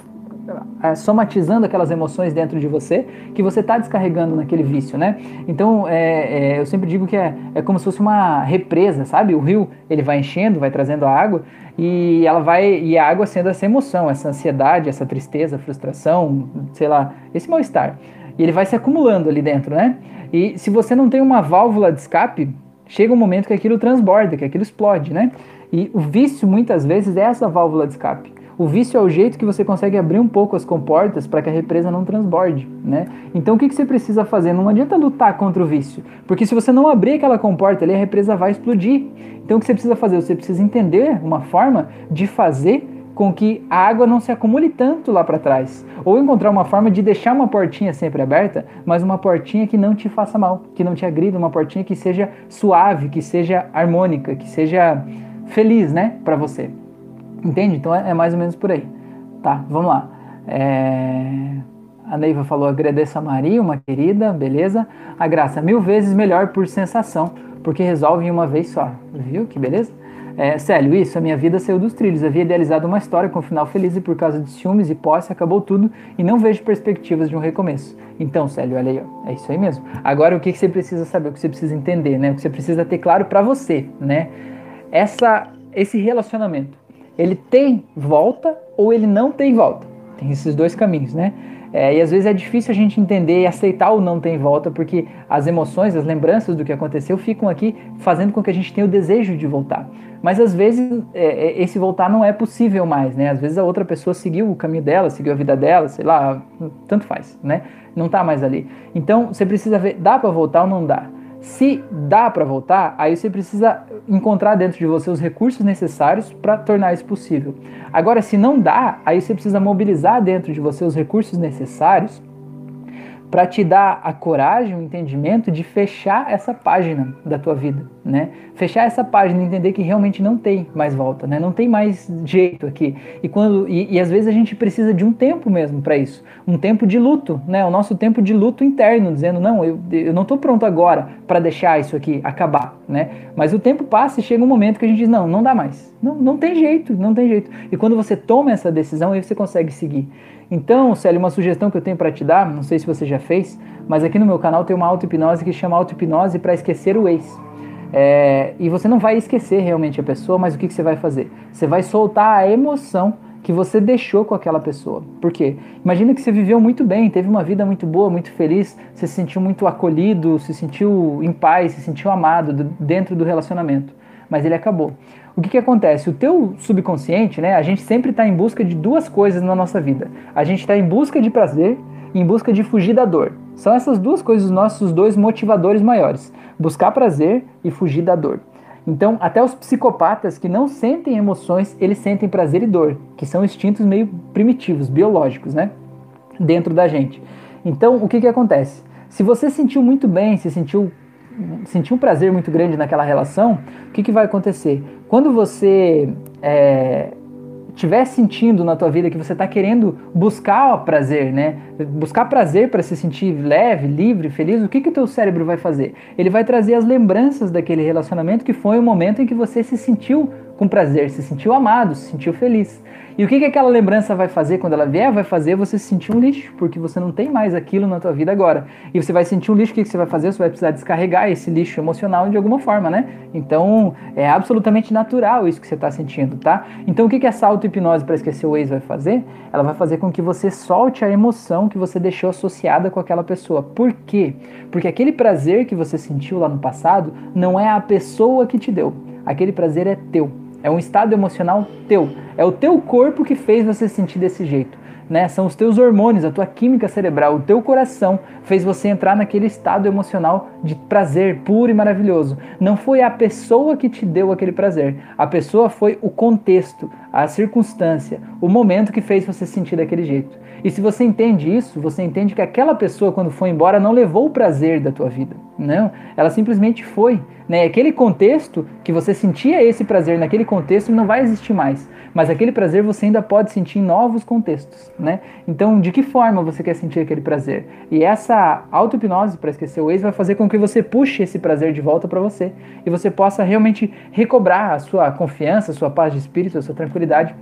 é, somatizando aquelas emoções dentro de você que você está descarregando naquele vício, né? Então, é, é, eu sempre digo que é, é como se fosse uma represa, sabe? O rio ele vai enchendo, vai trazendo a água e ela vai e a água sendo essa emoção, essa ansiedade, essa tristeza, frustração, sei lá, esse mal estar. E ele vai se acumulando ali dentro, né? E se você não tem uma válvula de escape, chega um momento que aquilo transborda, que aquilo explode, né? E o vício muitas vezes é essa válvula de escape. O vício é o jeito que você consegue abrir um pouco as comportas para que a represa não transborde, né? Então o que, que você precisa fazer? Não adianta lutar contra o vício, porque se você não abrir aquela comporta ali, a represa vai explodir. Então o que você precisa fazer? Você precisa entender uma forma de fazer com que a água não se acumule tanto lá para trás. Ou encontrar uma forma de deixar uma portinha sempre aberta, mas uma portinha que não te faça mal, que não te agrida, uma portinha que seja suave, que seja harmônica, que seja feliz, né, para você. Entende? Então é, é, mais ou menos por aí. Tá, vamos lá. É... A Neiva falou: agradeço a Maria, uma querida, beleza? A graça, mil vezes melhor por sensação, porque resolve em uma vez só. Viu que beleza? É, Célio, isso, a minha vida saiu dos trilhos. Havia idealizado uma história com um final feliz e por causa de ciúmes e posse acabou tudo e não vejo perspectivas de um recomeço. Então, Célio, olha aí, ó, é isso aí mesmo. Agora, o que, que você precisa saber, o que você precisa entender, né? O que você precisa ter claro para você, né? Essa, esse relacionamento ele tem volta ou ele não tem volta. Tem esses dois caminhos, né? É, e às vezes é difícil a gente entender e aceitar o não tem volta, porque as emoções, as lembranças do que aconteceu ficam aqui fazendo com que a gente tenha o desejo de voltar. Mas às vezes é, é esse voltar não é possível mais, né? Às vezes a outra pessoa seguiu o caminho dela, seguiu a vida dela, sei lá, tanto faz, né? Não tá mais ali. Então você precisa ver, dá para voltar ou não dá? Se dá para voltar, aí você precisa encontrar dentro de você os recursos necessários para tornar isso possível. Agora, se não dá, aí você precisa mobilizar dentro de você os recursos necessários para te dar a coragem, o entendimento de fechar essa página da tua vida, né? Fechar essa página entender que realmente não tem mais volta, né? Não tem mais jeito aqui. E quando e, e às vezes a gente precisa de um tempo mesmo para isso, um tempo de luto, né? O nosso tempo de luto interno, dizendo não, eu, eu não estou pronto agora para deixar isso aqui acabar, né? Mas o tempo passa e chega um momento que a gente diz não, não dá mais, não, não tem jeito, não tem jeito. E quando você toma essa decisão, aí você consegue seguir. Então, Célio, uma sugestão que eu tenho para te dar, não sei se você já fez, mas aqui no meu canal tem uma auto-hipnose que chama auto-hipnose para esquecer o ex. É, e você não vai esquecer realmente a pessoa, mas o que, que você vai fazer? Você vai soltar a emoção que você deixou com aquela pessoa. Por quê? Imagina que você viveu muito bem, teve uma vida muito boa, muito feliz, você se sentiu muito acolhido, se sentiu em paz, se sentiu amado dentro do relacionamento. Mas ele acabou o que, que acontece? O teu subconsciente, né? A gente sempre está em busca de duas coisas na nossa vida. A gente está em busca de prazer e em busca de fugir da dor. São essas duas coisas os nossos dois motivadores maiores: buscar prazer e fugir da dor. Então, até os psicopatas que não sentem emoções, eles sentem prazer e dor, que são instintos meio primitivos, biológicos, né? Dentro da gente. Então, o que, que acontece? Se você sentiu muito bem, se sentiu sentir um prazer muito grande naquela relação, o que, que vai acontecer? Quando você é, sentindo na tua vida que você está querendo buscar prazer, né? Buscar prazer para se sentir leve, livre, feliz, o que, que o teu cérebro vai fazer? Ele vai trazer as lembranças daquele relacionamento que foi o momento em que você se sentiu com prazer, se sentiu amado, se sentiu feliz. E o que, que aquela lembrança vai fazer quando ela vier? Vai fazer você se sentir um lixo, porque você não tem mais aquilo na tua vida agora. E você vai sentir um lixo, o que, que você vai fazer? Você vai precisar descarregar esse lixo emocional de alguma forma, né? Então, é absolutamente natural isso que você está sentindo, tá? Então, o que, que essa auto-hipnose para esquecer o ex vai fazer? Ela vai fazer com que você solte a emoção que você deixou associada com aquela pessoa. Por quê? Porque aquele prazer que você sentiu lá no passado não é a pessoa que te deu. Aquele prazer é teu. É um estado emocional teu. É o teu corpo que fez você sentir desse jeito. Né? São os teus hormônios, a tua química cerebral, o teu coração fez você entrar naquele estado emocional de prazer puro e maravilhoso. Não foi a pessoa que te deu aquele prazer. A pessoa foi o contexto, a circunstância, o momento que fez você sentir daquele jeito. E se você entende isso, você entende que aquela pessoa, quando foi embora, não levou o prazer da tua vida Não, ela simplesmente foi. Né? Aquele contexto que você sentia esse prazer naquele contexto não vai existir mais. Mas aquele prazer você ainda pode sentir em novos contextos. Né? Então, de que forma você quer sentir aquele prazer? E essa auto-hipnose para esquecer o ex vai fazer com que você puxe esse prazer de volta para você e você possa realmente recobrar a sua confiança, a sua paz de espírito, a sua tranquilidade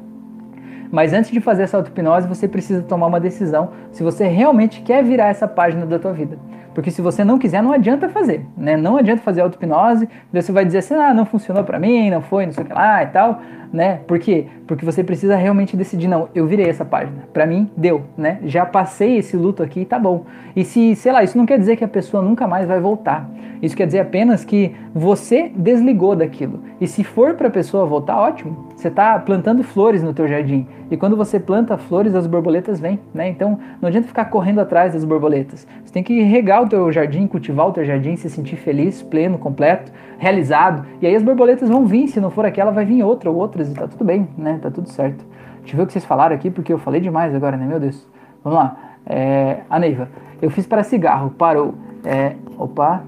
mas antes de fazer essa auto-hipnose, você precisa tomar uma decisão se você realmente quer virar essa página da tua vida. Porque se você não quiser, não adianta fazer, né? Não adianta fazer auto-hipnose, você vai dizer assim, ah, não funcionou para mim, não foi, não sei o que lá e tal, né? Por quê? Porque você precisa realmente decidir, não, eu virei essa página, para mim deu, né? Já passei esse luto aqui, tá bom. E se, sei lá, isso não quer dizer que a pessoa nunca mais vai voltar. Isso quer dizer apenas que você desligou daquilo. E se for para a pessoa voltar, ótimo. Você está plantando flores no teu jardim. E quando você planta flores, as borboletas vêm, né? Então não adianta ficar correndo atrás das borboletas. Você tem que regar o teu jardim, cultivar o teu jardim, se sentir feliz, pleno, completo, realizado. E aí as borboletas vão vir. Se não for aquela, vai vir outra ou outras e tá tudo bem, né? Tá tudo certo. Deixa eu ver o que vocês falaram aqui, porque eu falei demais agora, né? Meu Deus. Vamos lá. É, a Neiva. Eu fiz para cigarro, parou. É, opa,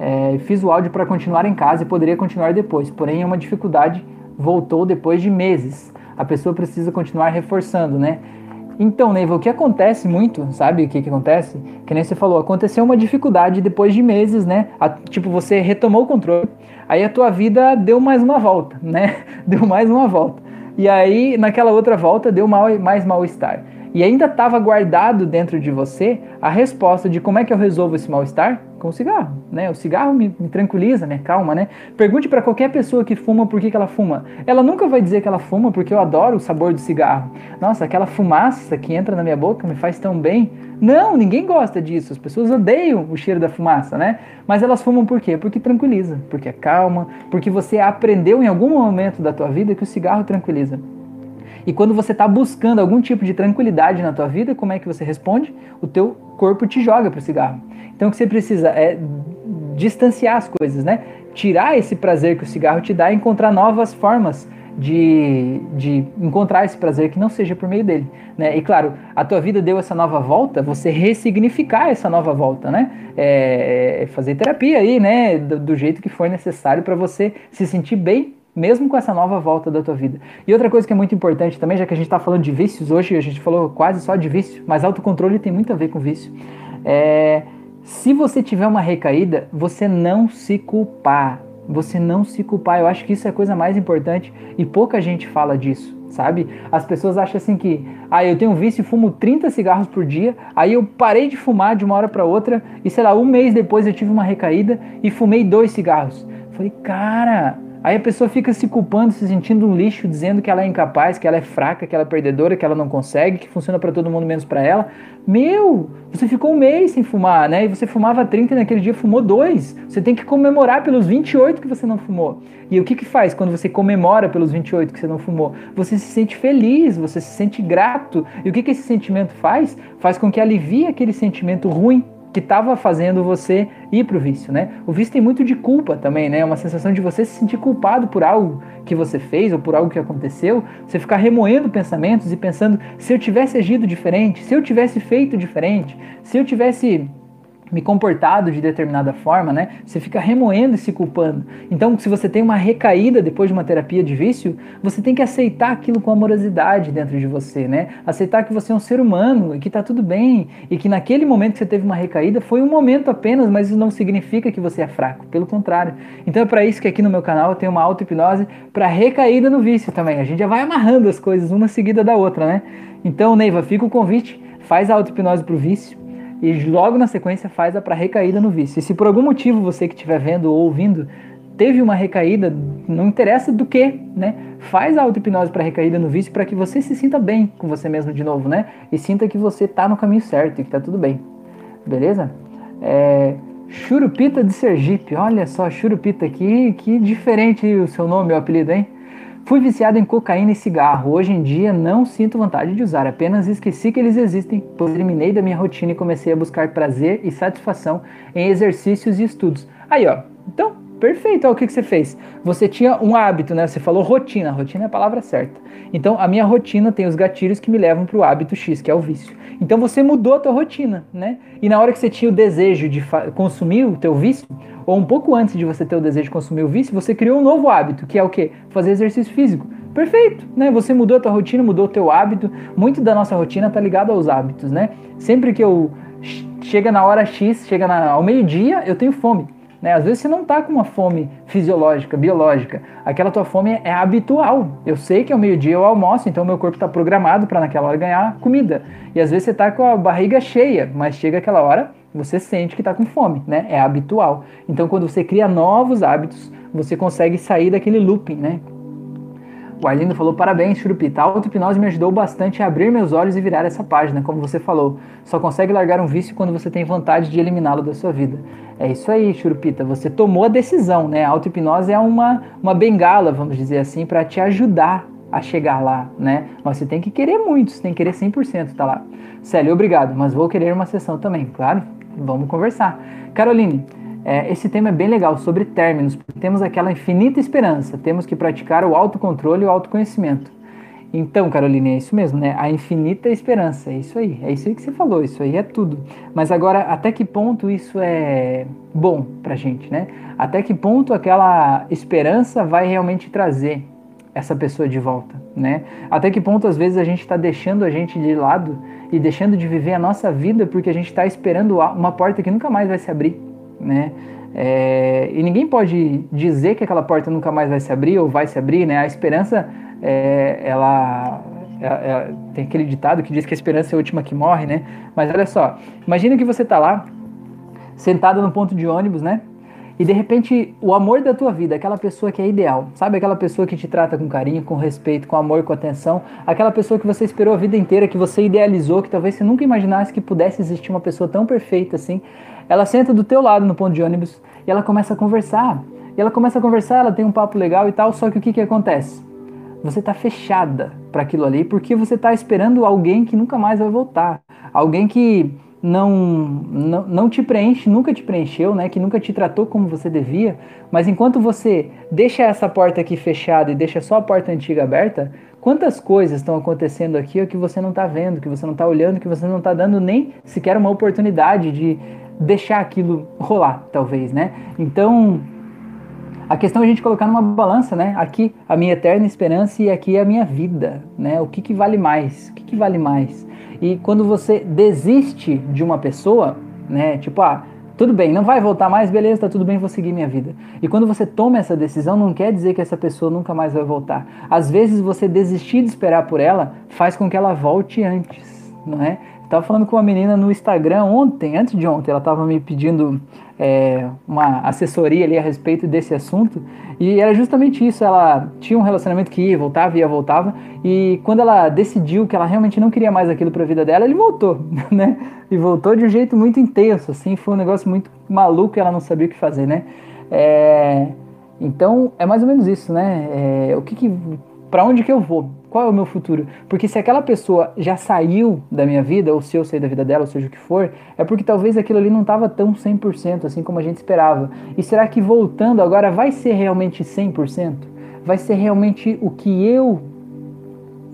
é, fiz o áudio para continuar em casa e poderia continuar depois, porém é uma dificuldade, voltou depois de meses. A pessoa precisa continuar reforçando, né? Então, Neiva, o que acontece muito, sabe o que, que acontece? Que nem você falou, aconteceu uma dificuldade depois de meses, né? A, tipo, você retomou o controle, aí a tua vida deu mais uma volta, né? Deu mais uma volta. E aí, naquela outra volta, deu mal, mais mal-estar. E ainda estava guardado dentro de você a resposta de como é que eu resolvo esse mal-estar? com o cigarro, né? O cigarro me, me tranquiliza, me calma, né? Pergunte para qualquer pessoa que fuma por que, que ela fuma. Ela nunca vai dizer que ela fuma porque eu adoro o sabor do cigarro. Nossa, aquela fumaça que entra na minha boca me faz tão bem. Não, ninguém gosta disso. As pessoas odeiam o cheiro da fumaça, né? Mas elas fumam por quê? Porque tranquiliza, porque é calma, porque você aprendeu em algum momento da tua vida que o cigarro tranquiliza. E quando você está buscando algum tipo de tranquilidade na tua vida, como é que você responde? O teu corpo te joga para o cigarro. Então o que você precisa é distanciar as coisas, né? Tirar esse prazer que o cigarro te dá e encontrar novas formas de, de encontrar esse prazer que não seja por meio dele, né? E claro, a tua vida deu essa nova volta, você ressignificar essa nova volta, né? É, é fazer terapia aí, né? Do, do jeito que for necessário para você se sentir bem mesmo com essa nova volta da tua vida. E outra coisa que é muito importante também, já que a gente está falando de vícios hoje, a gente falou quase só de vício, mas autocontrole tem muito a ver com vício. É, se você tiver uma recaída, você não se culpar. Você não se culpar. Eu acho que isso é a coisa mais importante e pouca gente fala disso, sabe? As pessoas acham assim que, ah, eu tenho um vício e fumo 30 cigarros por dia, aí eu parei de fumar de uma hora para outra e sei lá, um mês depois eu tive uma recaída e fumei dois cigarros. falei, cara, Aí a pessoa fica se culpando, se sentindo um lixo, dizendo que ela é incapaz, que ela é fraca, que ela é perdedora, que ela não consegue, que funciona para todo mundo menos para ela. Meu, você ficou um mês sem fumar, né? E você fumava 30 e naquele dia fumou dois. Você tem que comemorar pelos 28 que você não fumou. E o que que faz quando você comemora pelos 28 que você não fumou? Você se sente feliz, você se sente grato. E o que que esse sentimento faz? Faz com que alivie aquele sentimento ruim que estava fazendo você ir para o vício, né? O vício tem muito de culpa também, né? Uma sensação de você se sentir culpado por algo que você fez ou por algo que aconteceu, você ficar remoendo pensamentos e pensando se eu tivesse agido diferente, se eu tivesse feito diferente, se eu tivesse me comportado de determinada forma, né? Você fica remoendo e se culpando. Então, se você tem uma recaída depois de uma terapia de vício, você tem que aceitar aquilo com amorosidade dentro de você, né? Aceitar que você é um ser humano e que tá tudo bem e que naquele momento que você teve uma recaída foi um momento apenas, mas isso não significa que você é fraco, pelo contrário. Então é para isso que aqui no meu canal eu tenho uma auto-hipnose para recaída no vício também. A gente já vai amarrando as coisas uma seguida da outra, né? Então, Neiva, fica o convite, faz a auto-hipnose pro vício e logo na sequência faz a para recaída no vício. E se por algum motivo você que estiver vendo ou ouvindo teve uma recaída, não interessa do que, né? Faz a auto-hipnose para recaída no vício para que você se sinta bem com você mesmo de novo, né? E sinta que você tá no caminho certo e que tá tudo bem. Beleza? É, Churupita de Sergipe, olha só, Churupita aqui, que diferente o seu nome, o apelido, hein? Fui viciado em cocaína e cigarro. Hoje em dia não sinto vontade de usar, apenas esqueci que eles existem, pois eliminei da minha rotina e comecei a buscar prazer e satisfação em exercícios e estudos. Aí, ó. Então, Perfeito, é o que, que você fez? Você tinha um hábito, né? Você falou rotina, rotina é a palavra certa. Então, a minha rotina tem os gatilhos que me levam para o hábito X, que é o vício. Então, você mudou a tua rotina, né? E na hora que você tinha o desejo de consumir o teu vício, ou um pouco antes de você ter o desejo de consumir o vício, você criou um novo hábito, que é o quê? Fazer exercício físico. Perfeito, né? Você mudou a tua rotina, mudou o teu hábito. Muito da nossa rotina está ligado aos hábitos, né? Sempre que eu chega na hora X, chega na, ao meio-dia, eu tenho fome. Né? Às vezes você não está com uma fome fisiológica, biológica. Aquela tua fome é habitual. Eu sei que ao meio-dia eu almoço, então meu corpo está programado para naquela hora ganhar comida. E às vezes você está com a barriga cheia, mas chega aquela hora, você sente que está com fome, né? É habitual. Então quando você cria novos hábitos, você consegue sair daquele looping, né? O Arlindo falou: parabéns, Churupita. A auto-hipnose me ajudou bastante a abrir meus olhos e virar essa página, como você falou. Só consegue largar um vício quando você tem vontade de eliminá-lo da sua vida. É isso aí, Churupita. Você tomou a decisão, né? A auto-hipnose é uma, uma bengala, vamos dizer assim, para te ajudar a chegar lá, né? Mas você tem que querer muito, você tem que querer 100%, tá lá. Célio, obrigado, mas vou querer uma sessão também, claro. Vamos conversar. Caroline, é, esse tema é bem legal, sobre términos. Temos aquela infinita esperança, temos que praticar o autocontrole e o autoconhecimento. Então, Carolina, é isso mesmo, né? A infinita esperança, é isso aí, é isso aí que você falou, isso aí é tudo. Mas agora, até que ponto isso é bom pra gente, né? Até que ponto aquela esperança vai realmente trazer essa pessoa de volta, né? Até que ponto às vezes a gente está deixando a gente de lado e deixando de viver a nossa vida porque a gente está esperando uma porta que nunca mais vai se abrir, né? É, e ninguém pode dizer que aquela porta nunca mais vai se abrir ou vai se abrir, né? A esperança, é, ela, é, é, tem aquele ditado que diz que a esperança é a última que morre, né? Mas olha só, imagina que você está lá, sentado no ponto de ônibus, né? E de repente, o amor da tua vida, aquela pessoa que é ideal, sabe? Aquela pessoa que te trata com carinho, com respeito, com amor, com atenção, aquela pessoa que você esperou a vida inteira, que você idealizou, que talvez você nunca imaginasse que pudesse existir uma pessoa tão perfeita assim. Ela senta do teu lado no ponto de ônibus e ela começa a conversar. E ela começa a conversar, ela tem um papo legal e tal, só que o que, que acontece? Você tá fechada para aquilo ali porque você tá esperando alguém que nunca mais vai voltar. Alguém que não, não, não te preenche, nunca te preencheu, né? Que nunca te tratou como você devia. Mas enquanto você deixa essa porta aqui fechada e deixa só a porta antiga aberta, quantas coisas estão acontecendo aqui que você não está vendo, que você não está olhando, que você não está dando nem sequer uma oportunidade de deixar aquilo rolar, talvez, né? Então, a questão é a gente colocar numa balança, né? Aqui a minha eterna esperança e aqui a minha vida, né? O que, que vale mais? O que, que vale mais? E quando você desiste de uma pessoa, né? Tipo, ah, tudo bem, não vai voltar mais, beleza, tá tudo bem, vou seguir minha vida. E quando você toma essa decisão, não quer dizer que essa pessoa nunca mais vai voltar. Às vezes você desistir de esperar por ela faz com que ela volte antes, não é? Tava falando com uma menina no Instagram ontem, antes de ontem, ela tava me pedindo é, uma assessoria ali a respeito desse assunto. E era justamente isso, ela tinha um relacionamento que ia, voltava, ia, voltava. E quando ela decidiu que ela realmente não queria mais aquilo para a vida dela, ele voltou, né? E voltou de um jeito muito intenso, assim, foi um negócio muito maluco ela não sabia o que fazer, né? É, então, é mais ou menos isso, né? É, o que, que para onde que eu vou? Qual é o meu futuro? Porque se aquela pessoa já saiu da minha vida, ou se eu sair da vida dela, ou seja o que for, é porque talvez aquilo ali não estava tão 100% assim como a gente esperava. E será que voltando agora vai ser realmente 100%? Vai ser realmente o que eu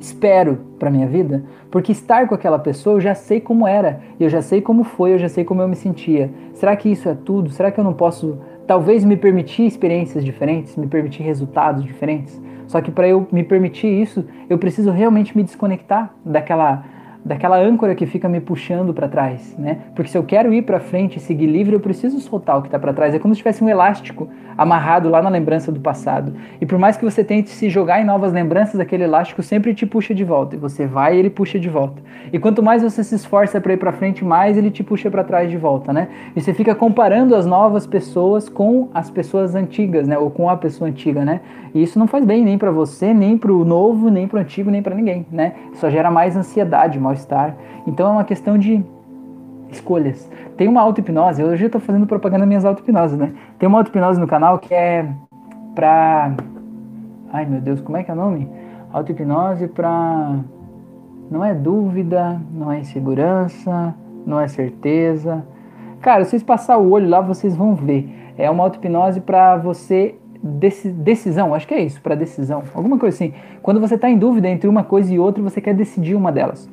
espero para minha vida? Porque estar com aquela pessoa eu já sei como era, eu já sei como foi, eu já sei como eu me sentia. Será que isso é tudo? Será que eu não posso talvez me permitir experiências diferentes, me permitir resultados diferentes? Só que para eu me permitir isso, eu preciso realmente me desconectar daquela daquela âncora que fica me puxando para trás, né? Porque se eu quero ir para frente e seguir livre, eu preciso soltar o que está para trás. É como se tivesse um elástico amarrado lá na lembrança do passado. E por mais que você tente se jogar em novas lembranças, aquele elástico sempre te puxa de volta. E você vai e ele puxa de volta. E quanto mais você se esforça para ir para frente, mais ele te puxa para trás de volta, né? E você fica comparando as novas pessoas com as pessoas antigas, né? Ou com a pessoa antiga, né? E isso não faz bem nem para você, nem para o novo, nem para o antigo, nem para ninguém, né? Só gera mais ansiedade, mal-estar. Então é uma questão de escolhas. Tem uma auto-hipnose, hoje eu estou fazendo propaganda minhas auto-hipnoses, né? Tem uma auto-hipnose no canal que é pra. Ai meu Deus, como é que é o nome? Auto-hipnose pra. Não é dúvida, não é insegurança, não é certeza. Cara, se vocês passar o olho lá, vocês vão ver. É uma auto-hipnose para você decisão, acho que é isso, para decisão, alguma coisa assim. Quando você está em dúvida entre uma coisa e outra, você quer decidir uma delas.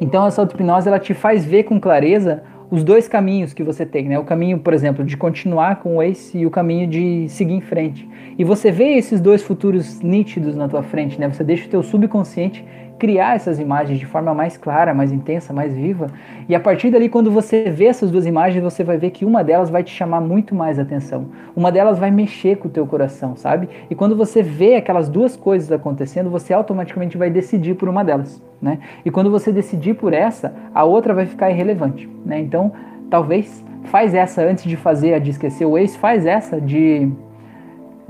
Então essa auto-hipnose ela te faz ver com clareza os dois caminhos que você tem, né? O caminho, por exemplo, de continuar com o Ace e o caminho de seguir em frente. E você vê esses dois futuros nítidos na tua frente, né? Você deixa o teu subconsciente criar essas imagens de forma mais clara, mais intensa, mais viva. E a partir dali, quando você vê essas duas imagens, você vai ver que uma delas vai te chamar muito mais atenção. Uma delas vai mexer com o teu coração, sabe? E quando você vê aquelas duas coisas acontecendo, você automaticamente vai decidir por uma delas, né? E quando você decidir por essa, a outra vai ficar irrelevante, né? Então, talvez faz essa antes de fazer a de esquecer o ex, faz essa de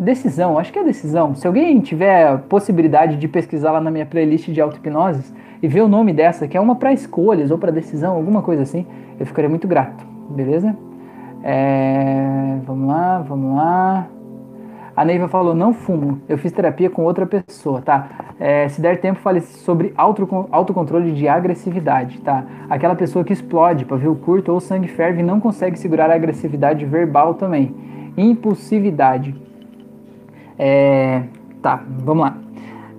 Decisão, acho que é decisão. Se alguém tiver possibilidade de pesquisar lá na minha playlist de auto-hipnoses e ver o nome dessa, que é uma para escolhas ou para decisão, alguma coisa assim, eu ficaria muito grato, beleza? É, vamos lá, vamos lá. A Neiva falou: não fumo, eu fiz terapia com outra pessoa, tá? É, se der tempo, fale sobre auto, autocontrole de agressividade, tá? Aquela pessoa que explode, pavio curto ou sangue ferve e não consegue segurar a agressividade verbal também. Impulsividade é, tá, vamos lá.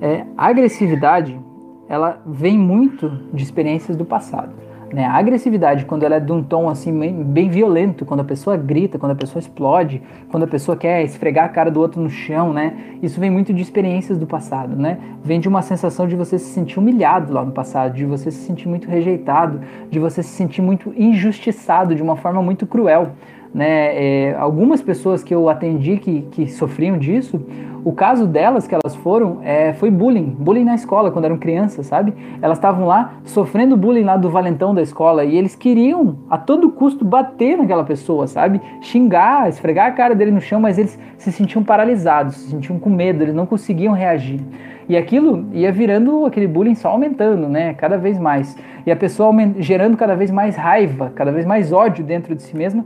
É, a agressividade, ela vem muito de experiências do passado. Né? A agressividade, quando ela é de um tom assim bem, bem, violento, quando a pessoa grita, quando a pessoa explode, quando a pessoa quer esfregar a cara do outro no chão, né? Isso vem muito de experiências do passado, né? Vem de uma sensação de você se sentir humilhado lá no passado, de você se sentir muito rejeitado, de você se sentir muito injustiçado de uma forma muito cruel né, é, algumas pessoas que eu atendi que, que sofriam disso, o caso delas que elas foram é, foi bullying, bullying na escola quando eram crianças, sabe? Elas estavam lá sofrendo bullying lá do valentão da escola e eles queriam a todo custo bater naquela pessoa, sabe? Xingar, esfregar a cara dele no chão, mas eles se sentiam paralisados, se sentiam com medo, eles não conseguiam reagir. E aquilo ia virando aquele bullying só aumentando, né? Cada vez mais. E a pessoa gerando cada vez mais raiva, cada vez mais ódio dentro de si mesma,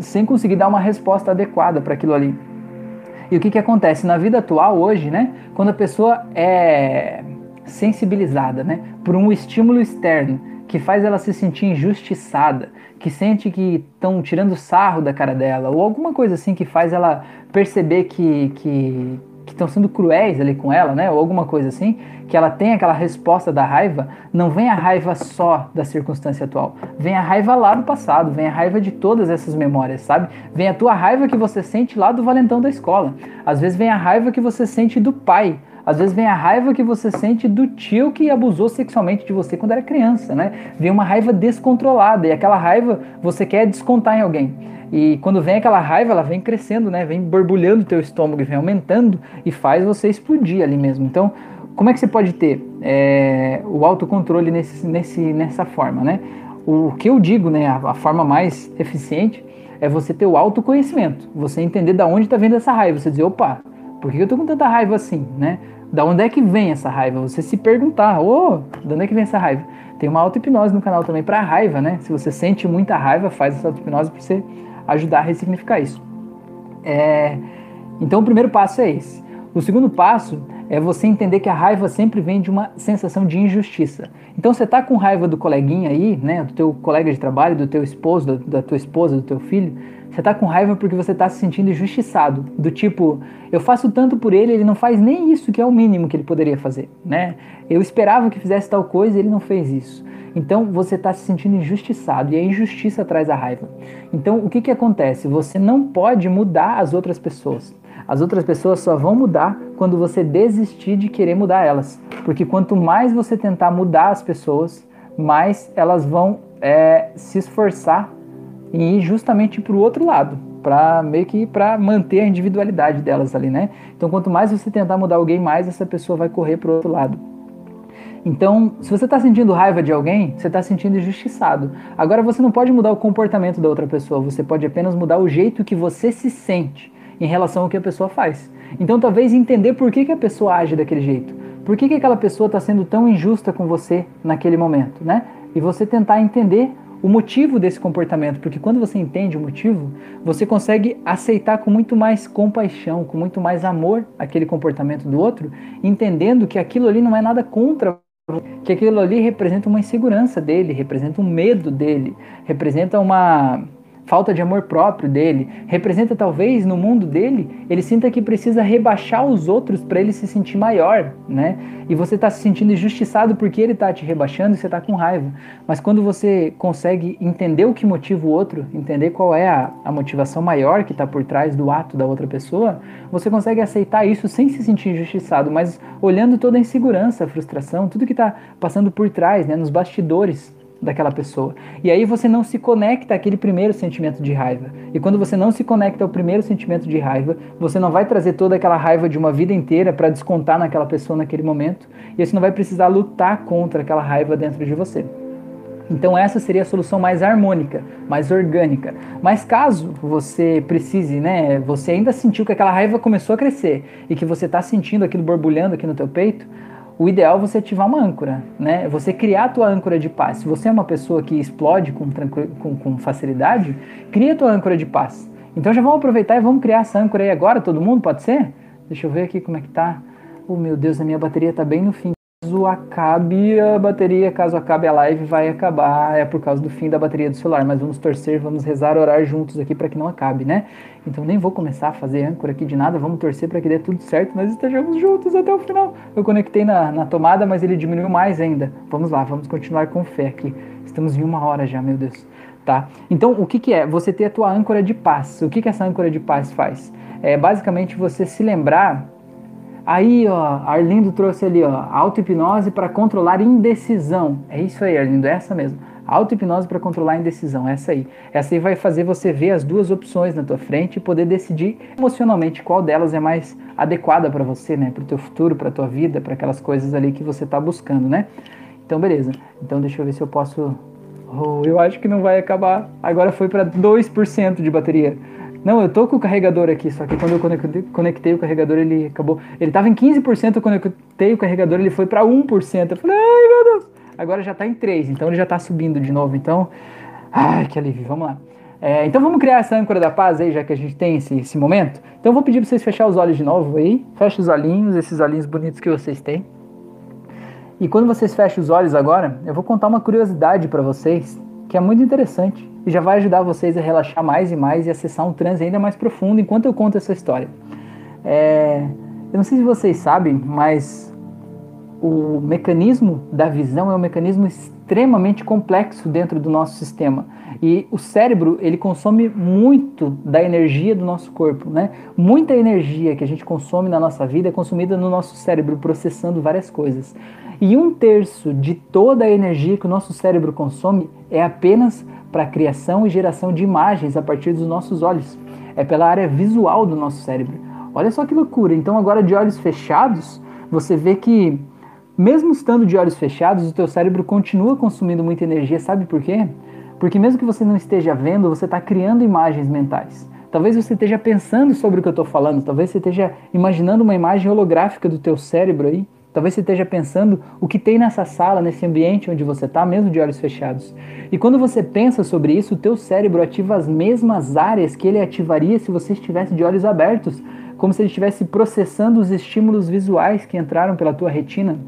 sem conseguir dar uma resposta adequada para aquilo ali. E o que, que acontece na vida atual hoje, né? Quando a pessoa é sensibilizada, né, por um estímulo externo que faz ela se sentir injustiçada, que sente que estão tirando sarro da cara dela, ou alguma coisa assim que faz ela perceber que, que, que estão sendo cruéis ali com ela, né? Ou alguma coisa assim, que ela tem aquela resposta da raiva, não vem a raiva só da circunstância atual. Vem a raiva lá do passado, vem a raiva de todas essas memórias, sabe? Vem a tua raiva que você sente lá do valentão da escola. Às vezes vem a raiva que você sente do pai. Às vezes vem a raiva que você sente do tio que abusou sexualmente de você quando era criança, né? Vem uma raiva descontrolada e aquela raiva você quer descontar em alguém. E quando vem aquela raiva, ela vem crescendo, né? Vem borbulhando teu estômago, vem aumentando e faz você explodir ali mesmo. Então, como é que você pode ter é, o autocontrole nesse, nesse, nessa forma, né? O que eu digo, né? A, a forma mais eficiente é você ter o autoconhecimento. Você entender da onde está vindo essa raiva. Você dizer, opa, por que eu tô com tanta raiva assim, né? Da onde é que vem essa raiva? Você se perguntar, ô, oh, da onde é que vem essa raiva? Tem uma auto-hipnose no canal também para raiva, né? Se você sente muita raiva, faz essa auto-hipnose para você ajudar a ressignificar isso. É, então o primeiro passo é esse. O segundo passo é você entender que a raiva sempre vem de uma sensação de injustiça. Então você está com raiva do coleguinha aí, né, do teu colega de trabalho, do teu esposo, da, da tua esposa, do teu filho, você está com raiva porque você está se sentindo injustiçado, do tipo, eu faço tanto por ele, ele não faz nem isso que é o mínimo que ele poderia fazer, né? Eu esperava que fizesse tal coisa, e ele não fez isso. Então você está se sentindo injustiçado e a injustiça traz a raiva. Então o que, que acontece? Você não pode mudar as outras pessoas. As outras pessoas só vão mudar quando você desistir de querer mudar elas. Porque quanto mais você tentar mudar as pessoas, mais elas vão é, se esforçar em ir justamente para o outro lado, para meio que para manter a individualidade delas ali, né? Então quanto mais você tentar mudar alguém, mais essa pessoa vai correr para o outro lado. Então, se você está sentindo raiva de alguém, você está sentindo injustiçado. Agora, você não pode mudar o comportamento da outra pessoa, você pode apenas mudar o jeito que você se sente em relação ao que a pessoa faz. Então, talvez entender por que, que a pessoa age daquele jeito. Por que, que aquela pessoa está sendo tão injusta com você naquele momento, né? E você tentar entender o motivo desse comportamento, porque quando você entende o motivo, você consegue aceitar com muito mais compaixão, com muito mais amor aquele comportamento do outro, entendendo que aquilo ali não é nada contra que aquilo ali representa uma insegurança dele, representa um medo dele, representa uma falta de amor próprio dele, representa talvez no mundo dele, ele sinta que precisa rebaixar os outros para ele se sentir maior, né? E você está se sentindo injustiçado porque ele está te rebaixando e você está com raiva. Mas quando você consegue entender o que motiva o outro, entender qual é a, a motivação maior que está por trás do ato da outra pessoa, você consegue aceitar isso sem se sentir injustiçado, mas olhando toda a insegurança, a frustração, tudo que está passando por trás, né, nos bastidores daquela pessoa. E aí você não se conecta àquele primeiro sentimento de raiva. E quando você não se conecta ao primeiro sentimento de raiva, você não vai trazer toda aquela raiva de uma vida inteira para descontar naquela pessoa naquele momento, e você não vai precisar lutar contra aquela raiva dentro de você. Então essa seria a solução mais harmônica, mais orgânica. Mas caso você precise, né, você ainda sentiu que aquela raiva começou a crescer e que você está sentindo aquilo borbulhando aqui no teu peito, o ideal é você ativar uma âncora, né? Você criar a tua âncora de paz. Se você é uma pessoa que explode com, com, com facilidade, cria a tua âncora de paz. Então já vamos aproveitar e vamos criar essa âncora aí agora, todo mundo, pode ser? Deixa eu ver aqui como é que tá. Oh meu Deus, a minha bateria tá bem no fim caso acabe a bateria, caso acabe a live, vai acabar, é por causa do fim da bateria do celular. Mas vamos torcer, vamos rezar, orar juntos aqui para que não acabe, né? Então nem vou começar a fazer âncora aqui de nada, vamos torcer para que dê tudo certo, nós estejamos juntos até o final. Eu conectei na, na tomada, mas ele diminuiu mais ainda. Vamos lá, vamos continuar com fé aqui. Estamos em uma hora já, meu Deus. Tá? Então, o que, que é? Você ter a tua âncora de paz. O que, que essa âncora de paz faz? É basicamente você se lembrar Aí, ó, Arlindo trouxe ali, ó, auto-hipnose para controlar indecisão. É isso aí, Arlindo, é essa mesmo. Auto-hipnose para controlar indecisão, essa aí. Essa aí vai fazer você ver as duas opções na tua frente e poder decidir emocionalmente qual delas é mais adequada para você, né, para o teu futuro, para tua vida, para aquelas coisas ali que você está buscando, né? Então, beleza. Então, deixa eu ver se eu posso Oh, eu acho que não vai acabar. Agora foi para 2% de bateria. Não, eu tô com o carregador aqui, só que quando eu conectei, conectei o carregador, ele acabou. Ele tava em 15%, eu conectei o carregador, ele foi para 1%. Eu falei, ai meu Deus! Agora já tá em 3%, então ele já tá subindo de novo. Então, ai que alívio, vamos lá. É, então vamos criar essa âncora da paz aí, já que a gente tem esse, esse momento. Então eu vou pedir para vocês fechar os olhos de novo aí. Fecha os olhinhos, esses olhinhos bonitos que vocês têm. E quando vocês fecham os olhos agora, eu vou contar uma curiosidade para vocês que é muito interessante e já vai ajudar vocês a relaxar mais e mais e acessar um transe ainda mais profundo enquanto eu conto essa história. É, eu não sei se vocês sabem, mas o mecanismo da visão é um mecanismo extremamente complexo dentro do nosso sistema. E o cérebro, ele consome muito da energia do nosso corpo, né? Muita energia que a gente consome na nossa vida é consumida no nosso cérebro, processando várias coisas. E um terço de toda a energia que o nosso cérebro consome é apenas para a criação e geração de imagens a partir dos nossos olhos. É pela área visual do nosso cérebro. Olha só que loucura. Então agora de olhos fechados, você vê que mesmo estando de olhos fechados, o teu cérebro continua consumindo muita energia. Sabe por quê? Porque mesmo que você não esteja vendo, você está criando imagens mentais. Talvez você esteja pensando sobre o que eu estou falando, talvez você esteja imaginando uma imagem holográfica do teu cérebro aí. Talvez você esteja pensando o que tem nessa sala, nesse ambiente onde você está, mesmo de olhos fechados. E quando você pensa sobre isso, o teu cérebro ativa as mesmas áreas que ele ativaria se você estivesse de olhos abertos, como se ele estivesse processando os estímulos visuais que entraram pela tua retina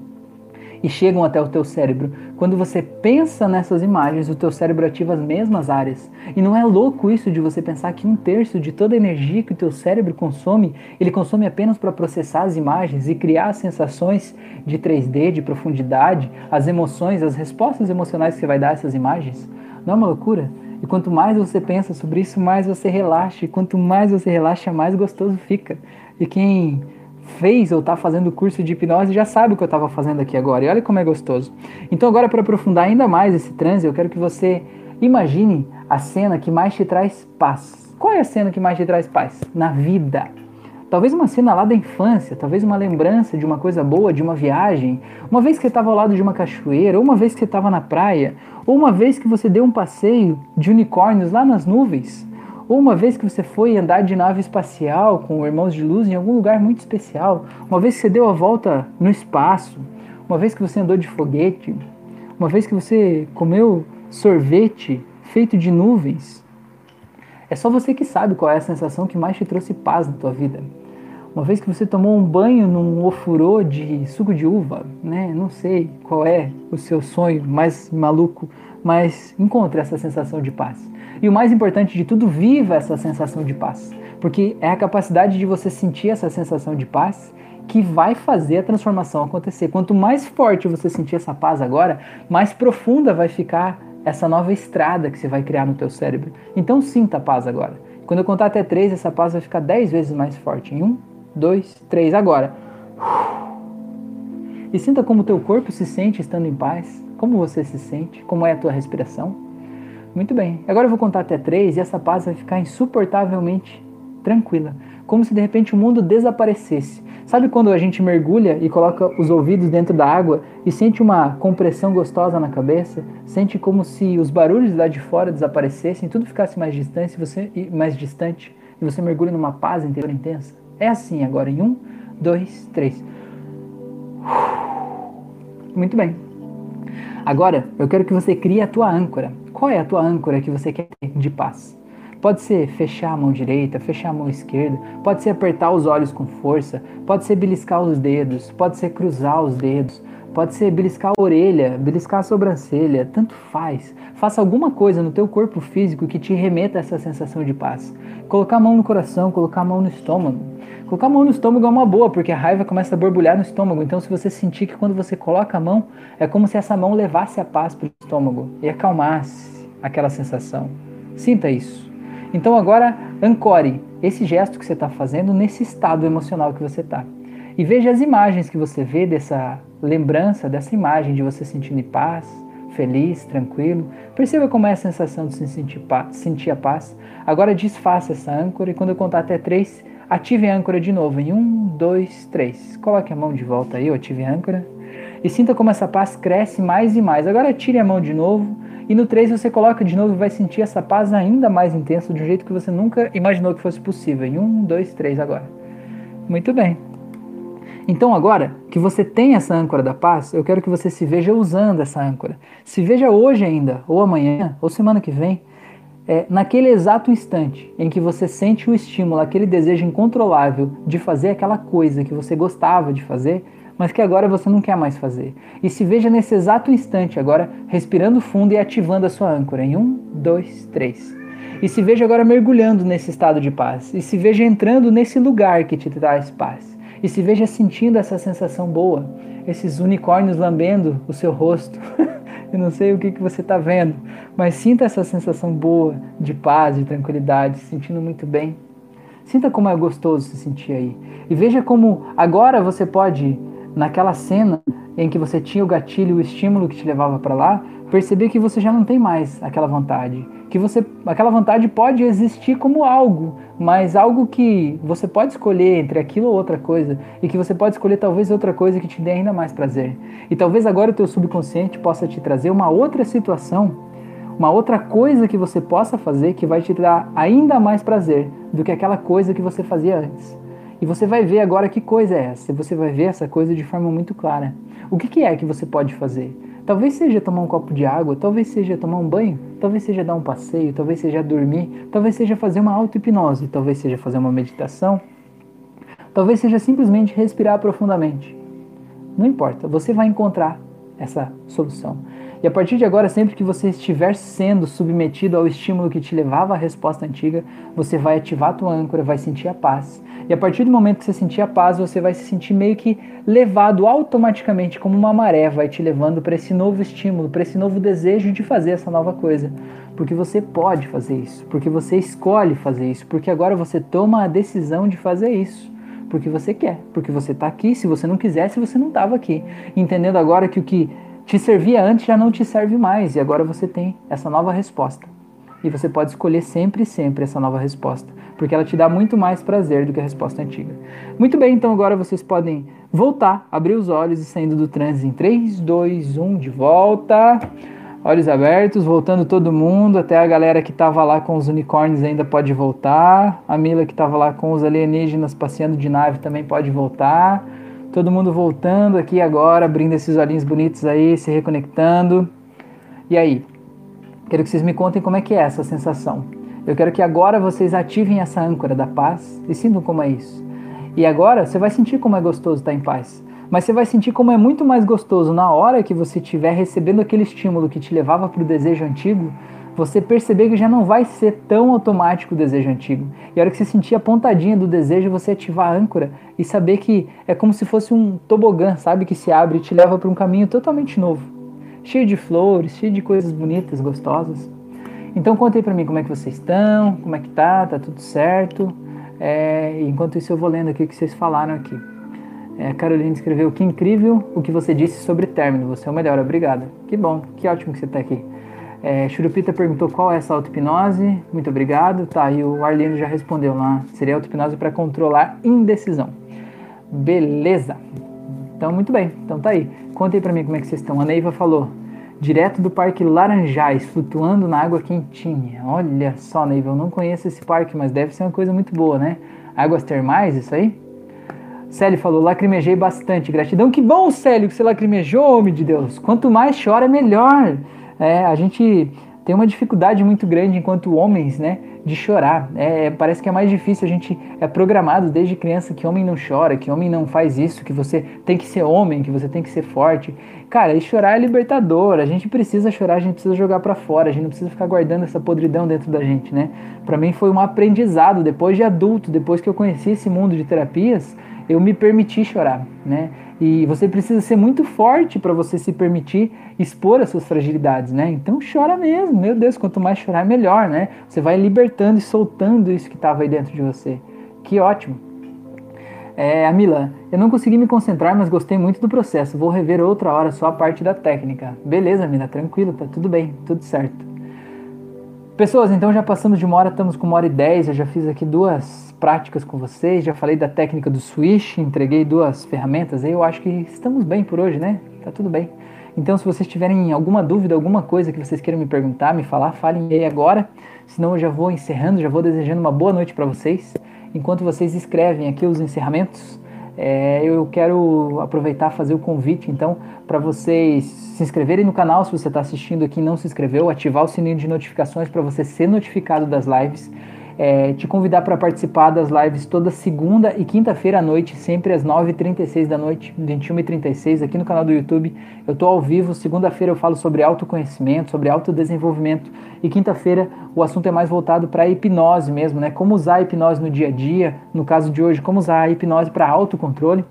e chegam até o teu cérebro. Quando você pensa nessas imagens, o teu cérebro ativa as mesmas áreas. E não é louco isso de você pensar que um terço de toda a energia que o teu cérebro consome, ele consome apenas para processar as imagens e criar sensações de 3D, de profundidade, as emoções, as respostas emocionais que vai dar essas imagens? Não é uma loucura? E quanto mais você pensa sobre isso, mais você relaxa. E quanto mais você relaxa, mais gostoso fica. E quem fez ou está fazendo curso de hipnose já sabe o que eu estava fazendo aqui agora. E olha como é gostoso. Então, agora, para aprofundar ainda mais esse transe, eu quero que você imagine a cena que mais te traz paz. Qual é a cena que mais te traz paz? Na vida. Talvez uma cena lá da infância, talvez uma lembrança de uma coisa boa, de uma viagem, uma vez que você estava ao lado de uma cachoeira, ou uma vez que você estava na praia, ou uma vez que você deu um passeio de unicórnios lá nas nuvens. Ou uma vez que você foi andar de nave espacial com irmãos de luz em algum lugar muito especial, uma vez que você deu a volta no espaço, uma vez que você andou de foguete, uma vez que você comeu sorvete feito de nuvens. É só você que sabe qual é a sensação que mais te trouxe paz na tua vida. Uma vez que você tomou um banho num ofurô de suco de uva, né? Não sei qual é o seu sonho mais maluco, mas encontre essa sensação de paz. E o mais importante de tudo, viva essa sensação de paz. Porque é a capacidade de você sentir essa sensação de paz que vai fazer a transformação acontecer. Quanto mais forte você sentir essa paz agora, mais profunda vai ficar essa nova estrada que você vai criar no teu cérebro. Então sinta a paz agora. Quando eu contar até três, essa paz vai ficar dez vezes mais forte. Em um, dois, três. Agora. E sinta como teu corpo se sente estando em paz. Como você se sente. Como é a tua respiração. Muito bem. Agora eu vou contar até três e essa paz vai ficar insuportavelmente tranquila. Como se de repente o mundo desaparecesse. Sabe quando a gente mergulha e coloca os ouvidos dentro da água e sente uma compressão gostosa na cabeça? Sente como se os barulhos lá de fora desaparecessem, tudo ficasse mais distante, você mais distante e você mergulha numa paz interior intensa? É assim agora em um, dois, três. Muito bem. Agora eu quero que você crie a tua âncora. Qual é a tua âncora que você quer ter de paz? Pode ser fechar a mão direita, fechar a mão esquerda, pode ser apertar os olhos com força, pode ser beliscar os dedos, pode ser cruzar os dedos, pode ser beliscar a orelha, beliscar a sobrancelha, tanto faz. Faça alguma coisa no teu corpo físico que te remeta a essa sensação de paz. Colocar a mão no coração, colocar a mão no estômago. Colocar a mão no estômago é uma boa, porque a raiva começa a borbulhar no estômago. Então, se você sentir que quando você coloca a mão, é como se essa mão levasse a paz para o estômago e acalmasse aquela sensação. Sinta isso. Então agora ancore esse gesto que você está fazendo nesse estado emocional que você está. E veja as imagens que você vê dessa lembrança, dessa imagem de você sentindo em paz, feliz, tranquilo. Perceba como é a sensação de se sentir, paz, sentir a paz. Agora desfaça essa âncora e quando eu contar até três, ative a âncora de novo. Em um, dois, três. Coloque a mão de volta aí, eu ative a âncora. E sinta como essa paz cresce mais e mais. Agora tire a mão de novo e no 3 você coloca de novo e vai sentir essa paz ainda mais intensa, de um jeito que você nunca imaginou que fosse possível. Em 1, 2, 3 agora. Muito bem. Então agora que você tem essa âncora da paz, eu quero que você se veja usando essa âncora. Se veja hoje ainda, ou amanhã, ou semana que vem, é, naquele exato instante em que você sente o estímulo, aquele desejo incontrolável de fazer aquela coisa que você gostava de fazer, mas que agora você não quer mais fazer. E se veja nesse exato instante agora respirando fundo e ativando a sua âncora em um, dois, três. E se veja agora mergulhando nesse estado de paz. E se veja entrando nesse lugar que te traz paz. E se veja sentindo essa sensação boa, esses unicórnios lambendo o seu rosto. Eu não sei o que, que você está vendo, mas sinta essa sensação boa de paz, de tranquilidade, se sentindo muito bem. Sinta como é gostoso se sentir aí. E veja como agora você pode naquela cena em que você tinha o gatilho, o estímulo que te levava para lá, perceber que você já não tem mais aquela vontade, que você aquela vontade pode existir como algo, mas algo que você pode escolher entre aquilo ou outra coisa e que você pode escolher talvez outra coisa que te dê ainda mais prazer. E talvez agora o teu subconsciente possa te trazer uma outra situação, uma outra coisa que você possa fazer que vai te dar ainda mais prazer do que aquela coisa que você fazia antes. E você vai ver agora que coisa é essa. Você vai ver essa coisa de forma muito clara. O que, que é que você pode fazer? Talvez seja tomar um copo de água, talvez seja tomar um banho, talvez seja dar um passeio, talvez seja dormir, talvez seja fazer uma auto-hipnose, talvez seja fazer uma meditação, talvez seja simplesmente respirar profundamente. Não importa, você vai encontrar essa solução. E a partir de agora, sempre que você estiver sendo submetido ao estímulo que te levava à resposta antiga, você vai ativar a tua âncora, vai sentir a paz. E a partir do momento que você sentir a paz, você vai se sentir meio que levado automaticamente como uma maré, vai te levando para esse novo estímulo, para esse novo desejo de fazer essa nova coisa. Porque você pode fazer isso, porque você escolhe fazer isso, porque agora você toma a decisão de fazer isso porque você quer, porque você está aqui. Se você não quisesse, você não estava aqui. Entendendo agora que o que te servia antes já não te serve mais e agora você tem essa nova resposta. E você pode escolher sempre sempre essa nova resposta, porque ela te dá muito mais prazer do que a resposta antiga. Muito bem, então agora vocês podem voltar, abrir os olhos e saindo do transe em 3, 2, 1, de volta. Olhos abertos, voltando todo mundo, até a galera que estava lá com os unicórnios ainda pode voltar. A Mila que estava lá com os alienígenas passeando de nave também pode voltar. Todo mundo voltando aqui agora, abrindo esses olhinhos bonitos aí, se reconectando. E aí? Quero que vocês me contem como é que é essa sensação. Eu quero que agora vocês ativem essa âncora da paz e sintam como é isso. E agora você vai sentir como é gostoso estar em paz. Mas você vai sentir como é muito mais gostoso na hora que você estiver recebendo aquele estímulo que te levava para o desejo antigo você perceber que já não vai ser tão automático o desejo antigo. E a hora que você sentir a pontadinha do desejo, você ativar a âncora e saber que é como se fosse um tobogã, sabe? Que se abre e te leva para um caminho totalmente novo. Cheio de flores, cheio de coisas bonitas, gostosas. Então contem para mim como é que vocês estão, como é que tá, tá tudo certo. É, enquanto isso eu vou lendo aqui o que vocês falaram aqui. É, Carolina escreveu, que incrível o que você disse sobre término, você é o melhor, obrigada. Que bom, que ótimo que você está aqui. É, Churupita perguntou qual é essa auto-hipnose. Muito obrigado. Tá, e o Arlindo já respondeu lá. Seria auto-hipnose para controlar indecisão. Beleza. Então, muito bem. Então tá aí. Conta aí mim como é que vocês estão. A Neiva falou. Direto do Parque Laranjais, flutuando na água quentinha. Olha só, Neiva, eu não conheço esse parque, mas deve ser uma coisa muito boa, né? Águas termais, isso aí? Célio falou, lacrimejei bastante. Gratidão. Que bom, Célio, que você lacrimejou, homem de Deus. Quanto mais chora, melhor. É, a gente tem uma dificuldade muito grande enquanto homens, né, de chorar. É, parece que é mais difícil. A gente é programado desde criança que homem não chora, que homem não faz isso, que você tem que ser homem, que você tem que ser forte. Cara, e chorar é libertador. A gente precisa chorar, a gente precisa jogar para fora. A gente não precisa ficar guardando essa podridão dentro da gente, né? Para mim foi um aprendizado depois de adulto, depois que eu conheci esse mundo de terapias, eu me permiti chorar, né? E você precisa ser muito forte para você se permitir expor as suas fragilidades, né? Então chora mesmo, meu Deus, quanto mais chorar melhor, né? Você vai libertando e soltando isso que estava aí dentro de você. Que ótimo. É, Amila, eu não consegui me concentrar, mas gostei muito do processo. Vou rever outra hora só a parte da técnica. Beleza, Amila, tranquilo, tá tudo bem, tudo certo. Pessoas, então já passamos de uma hora, estamos com uma hora e dez. Eu já fiz aqui duas práticas com vocês, já falei da técnica do switch, entreguei duas ferramentas aí. Eu acho que estamos bem por hoje, né? Tá tudo bem. Então, se vocês tiverem alguma dúvida, alguma coisa que vocês queiram me perguntar, me falar, falem aí agora. Senão eu já vou encerrando, já vou desejando uma boa noite para vocês. Enquanto vocês escrevem aqui os encerramentos, é, eu quero aproveitar fazer o convite, então, para vocês se inscreverem no canal se você está assistindo aqui e não se inscreveu, ativar o sininho de notificações para você ser notificado das lives é, te convidar para participar das lives toda segunda e quinta-feira à noite, sempre às 9h36 da noite, 21h36, aqui no canal do YouTube. Eu estou ao vivo, segunda-feira eu falo sobre autoconhecimento, sobre autodesenvolvimento, e quinta-feira o assunto é mais voltado para a hipnose mesmo, né? Como usar a hipnose no dia a dia, no caso de hoje, como usar a hipnose para autocontrole.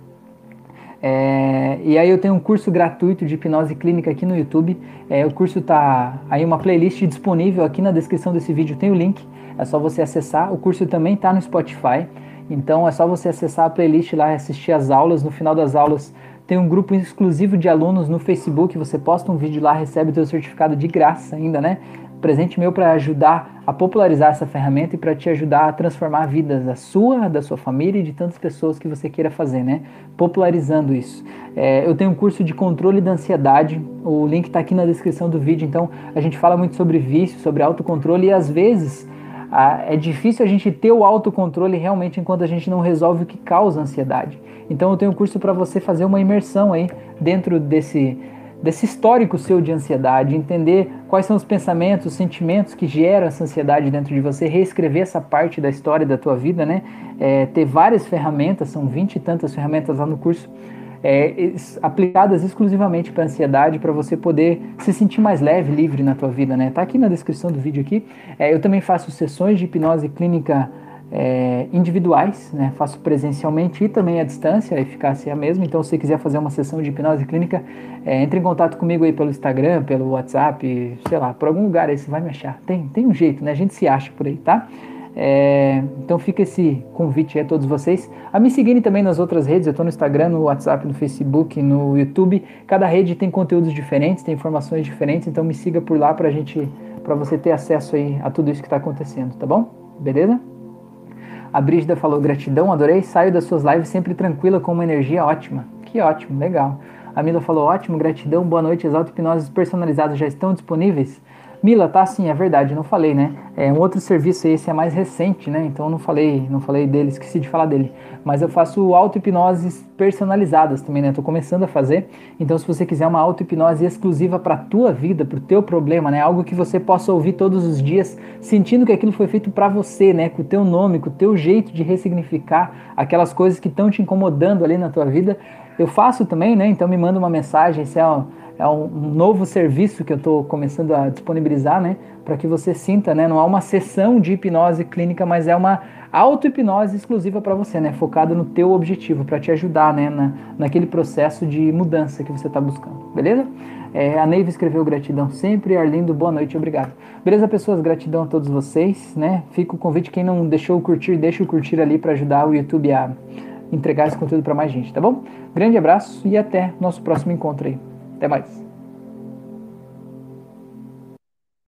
É, e aí eu tenho um curso gratuito de hipnose clínica aqui no YouTube. É, o curso tá aí uma playlist disponível aqui na descrição desse vídeo, tem o link. É só você acessar. O curso também está no Spotify. Então é só você acessar a playlist lá e assistir as aulas. No final das aulas tem um grupo exclusivo de alunos no Facebook. Você posta um vídeo lá, recebe o seu certificado de graça ainda, né? Presente meu para ajudar a popularizar essa ferramenta e para te ajudar a transformar vidas da sua, da sua família e de tantas pessoas que você queira fazer, né? Popularizando isso. É, eu tenho um curso de controle da ansiedade. O link está aqui na descrição do vídeo. Então a gente fala muito sobre vício, sobre autocontrole e às vezes é difícil a gente ter o autocontrole realmente enquanto a gente não resolve o que causa ansiedade. Então eu tenho um curso para você fazer uma imersão aí dentro desse desse histórico seu de ansiedade, entender quais são os pensamentos, os sentimentos que geram essa ansiedade dentro de você, reescrever essa parte da história da tua vida, né? É, ter várias ferramentas, são vinte e tantas ferramentas lá no curso é, aplicadas exclusivamente para ansiedade, para você poder se sentir mais leve, livre na tua vida, né? Tá aqui na descrição do vídeo aqui. É, eu também faço sessões de hipnose clínica é, individuais, né? Faço presencialmente e também à distância, a eficácia é a mesma. Então, se você quiser fazer uma sessão de hipnose clínica, é, entre em contato comigo aí pelo Instagram, pelo WhatsApp, sei lá, por algum lugar aí você vai me achar. Tem, tem um jeito, né? A gente se acha por aí, tá? É, então fica esse convite a todos vocês a me seguirem também nas outras redes. Eu estou no Instagram, no WhatsApp, no Facebook, no YouTube. Cada rede tem conteúdos diferentes, tem informações diferentes. Então me siga por lá para gente, para você ter acesso aí a tudo isso que está acontecendo, tá bom? Beleza? A Brígida falou gratidão, adorei. Saio das suas lives sempre tranquila com uma energia ótima. Que ótimo, legal. A Mila falou ótimo, gratidão, boa noite. As auto-hipnoses personalizadas já estão disponíveis? Mila, tá sim, é verdade, não falei, né? É um outro serviço, esse é mais recente, né? Então não falei, não falei dele, esqueci de falar dele. Mas eu faço auto-hipnoses personalizadas também, né? Tô começando a fazer. Então se você quiser uma auto-hipnose exclusiva para tua vida, para o teu problema, né? Algo que você possa ouvir todos os dias, sentindo que aquilo foi feito para você, né? Com o teu nome, com o teu jeito de ressignificar aquelas coisas que estão te incomodando ali na tua vida. Eu faço também, né? Então me manda uma mensagem, se é é um, novo serviço que eu estou começando a disponibilizar, né? para que você sinta, né? Não há uma sessão de hipnose clínica, mas é uma auto-hipnose exclusiva para você, né? Focada no teu objetivo, para te ajudar, né? Na, naquele processo de mudança que você está buscando, beleza? É, a Neiva escreveu gratidão sempre. Arlindo, boa noite, obrigado. Beleza, pessoas? Gratidão a todos vocês, né? Fica o convite, quem não deixou o curtir, deixa o curtir ali para ajudar o YouTube a entregar esse conteúdo para mais gente, tá bom? Grande abraço e até nosso próximo encontro aí. Até mais.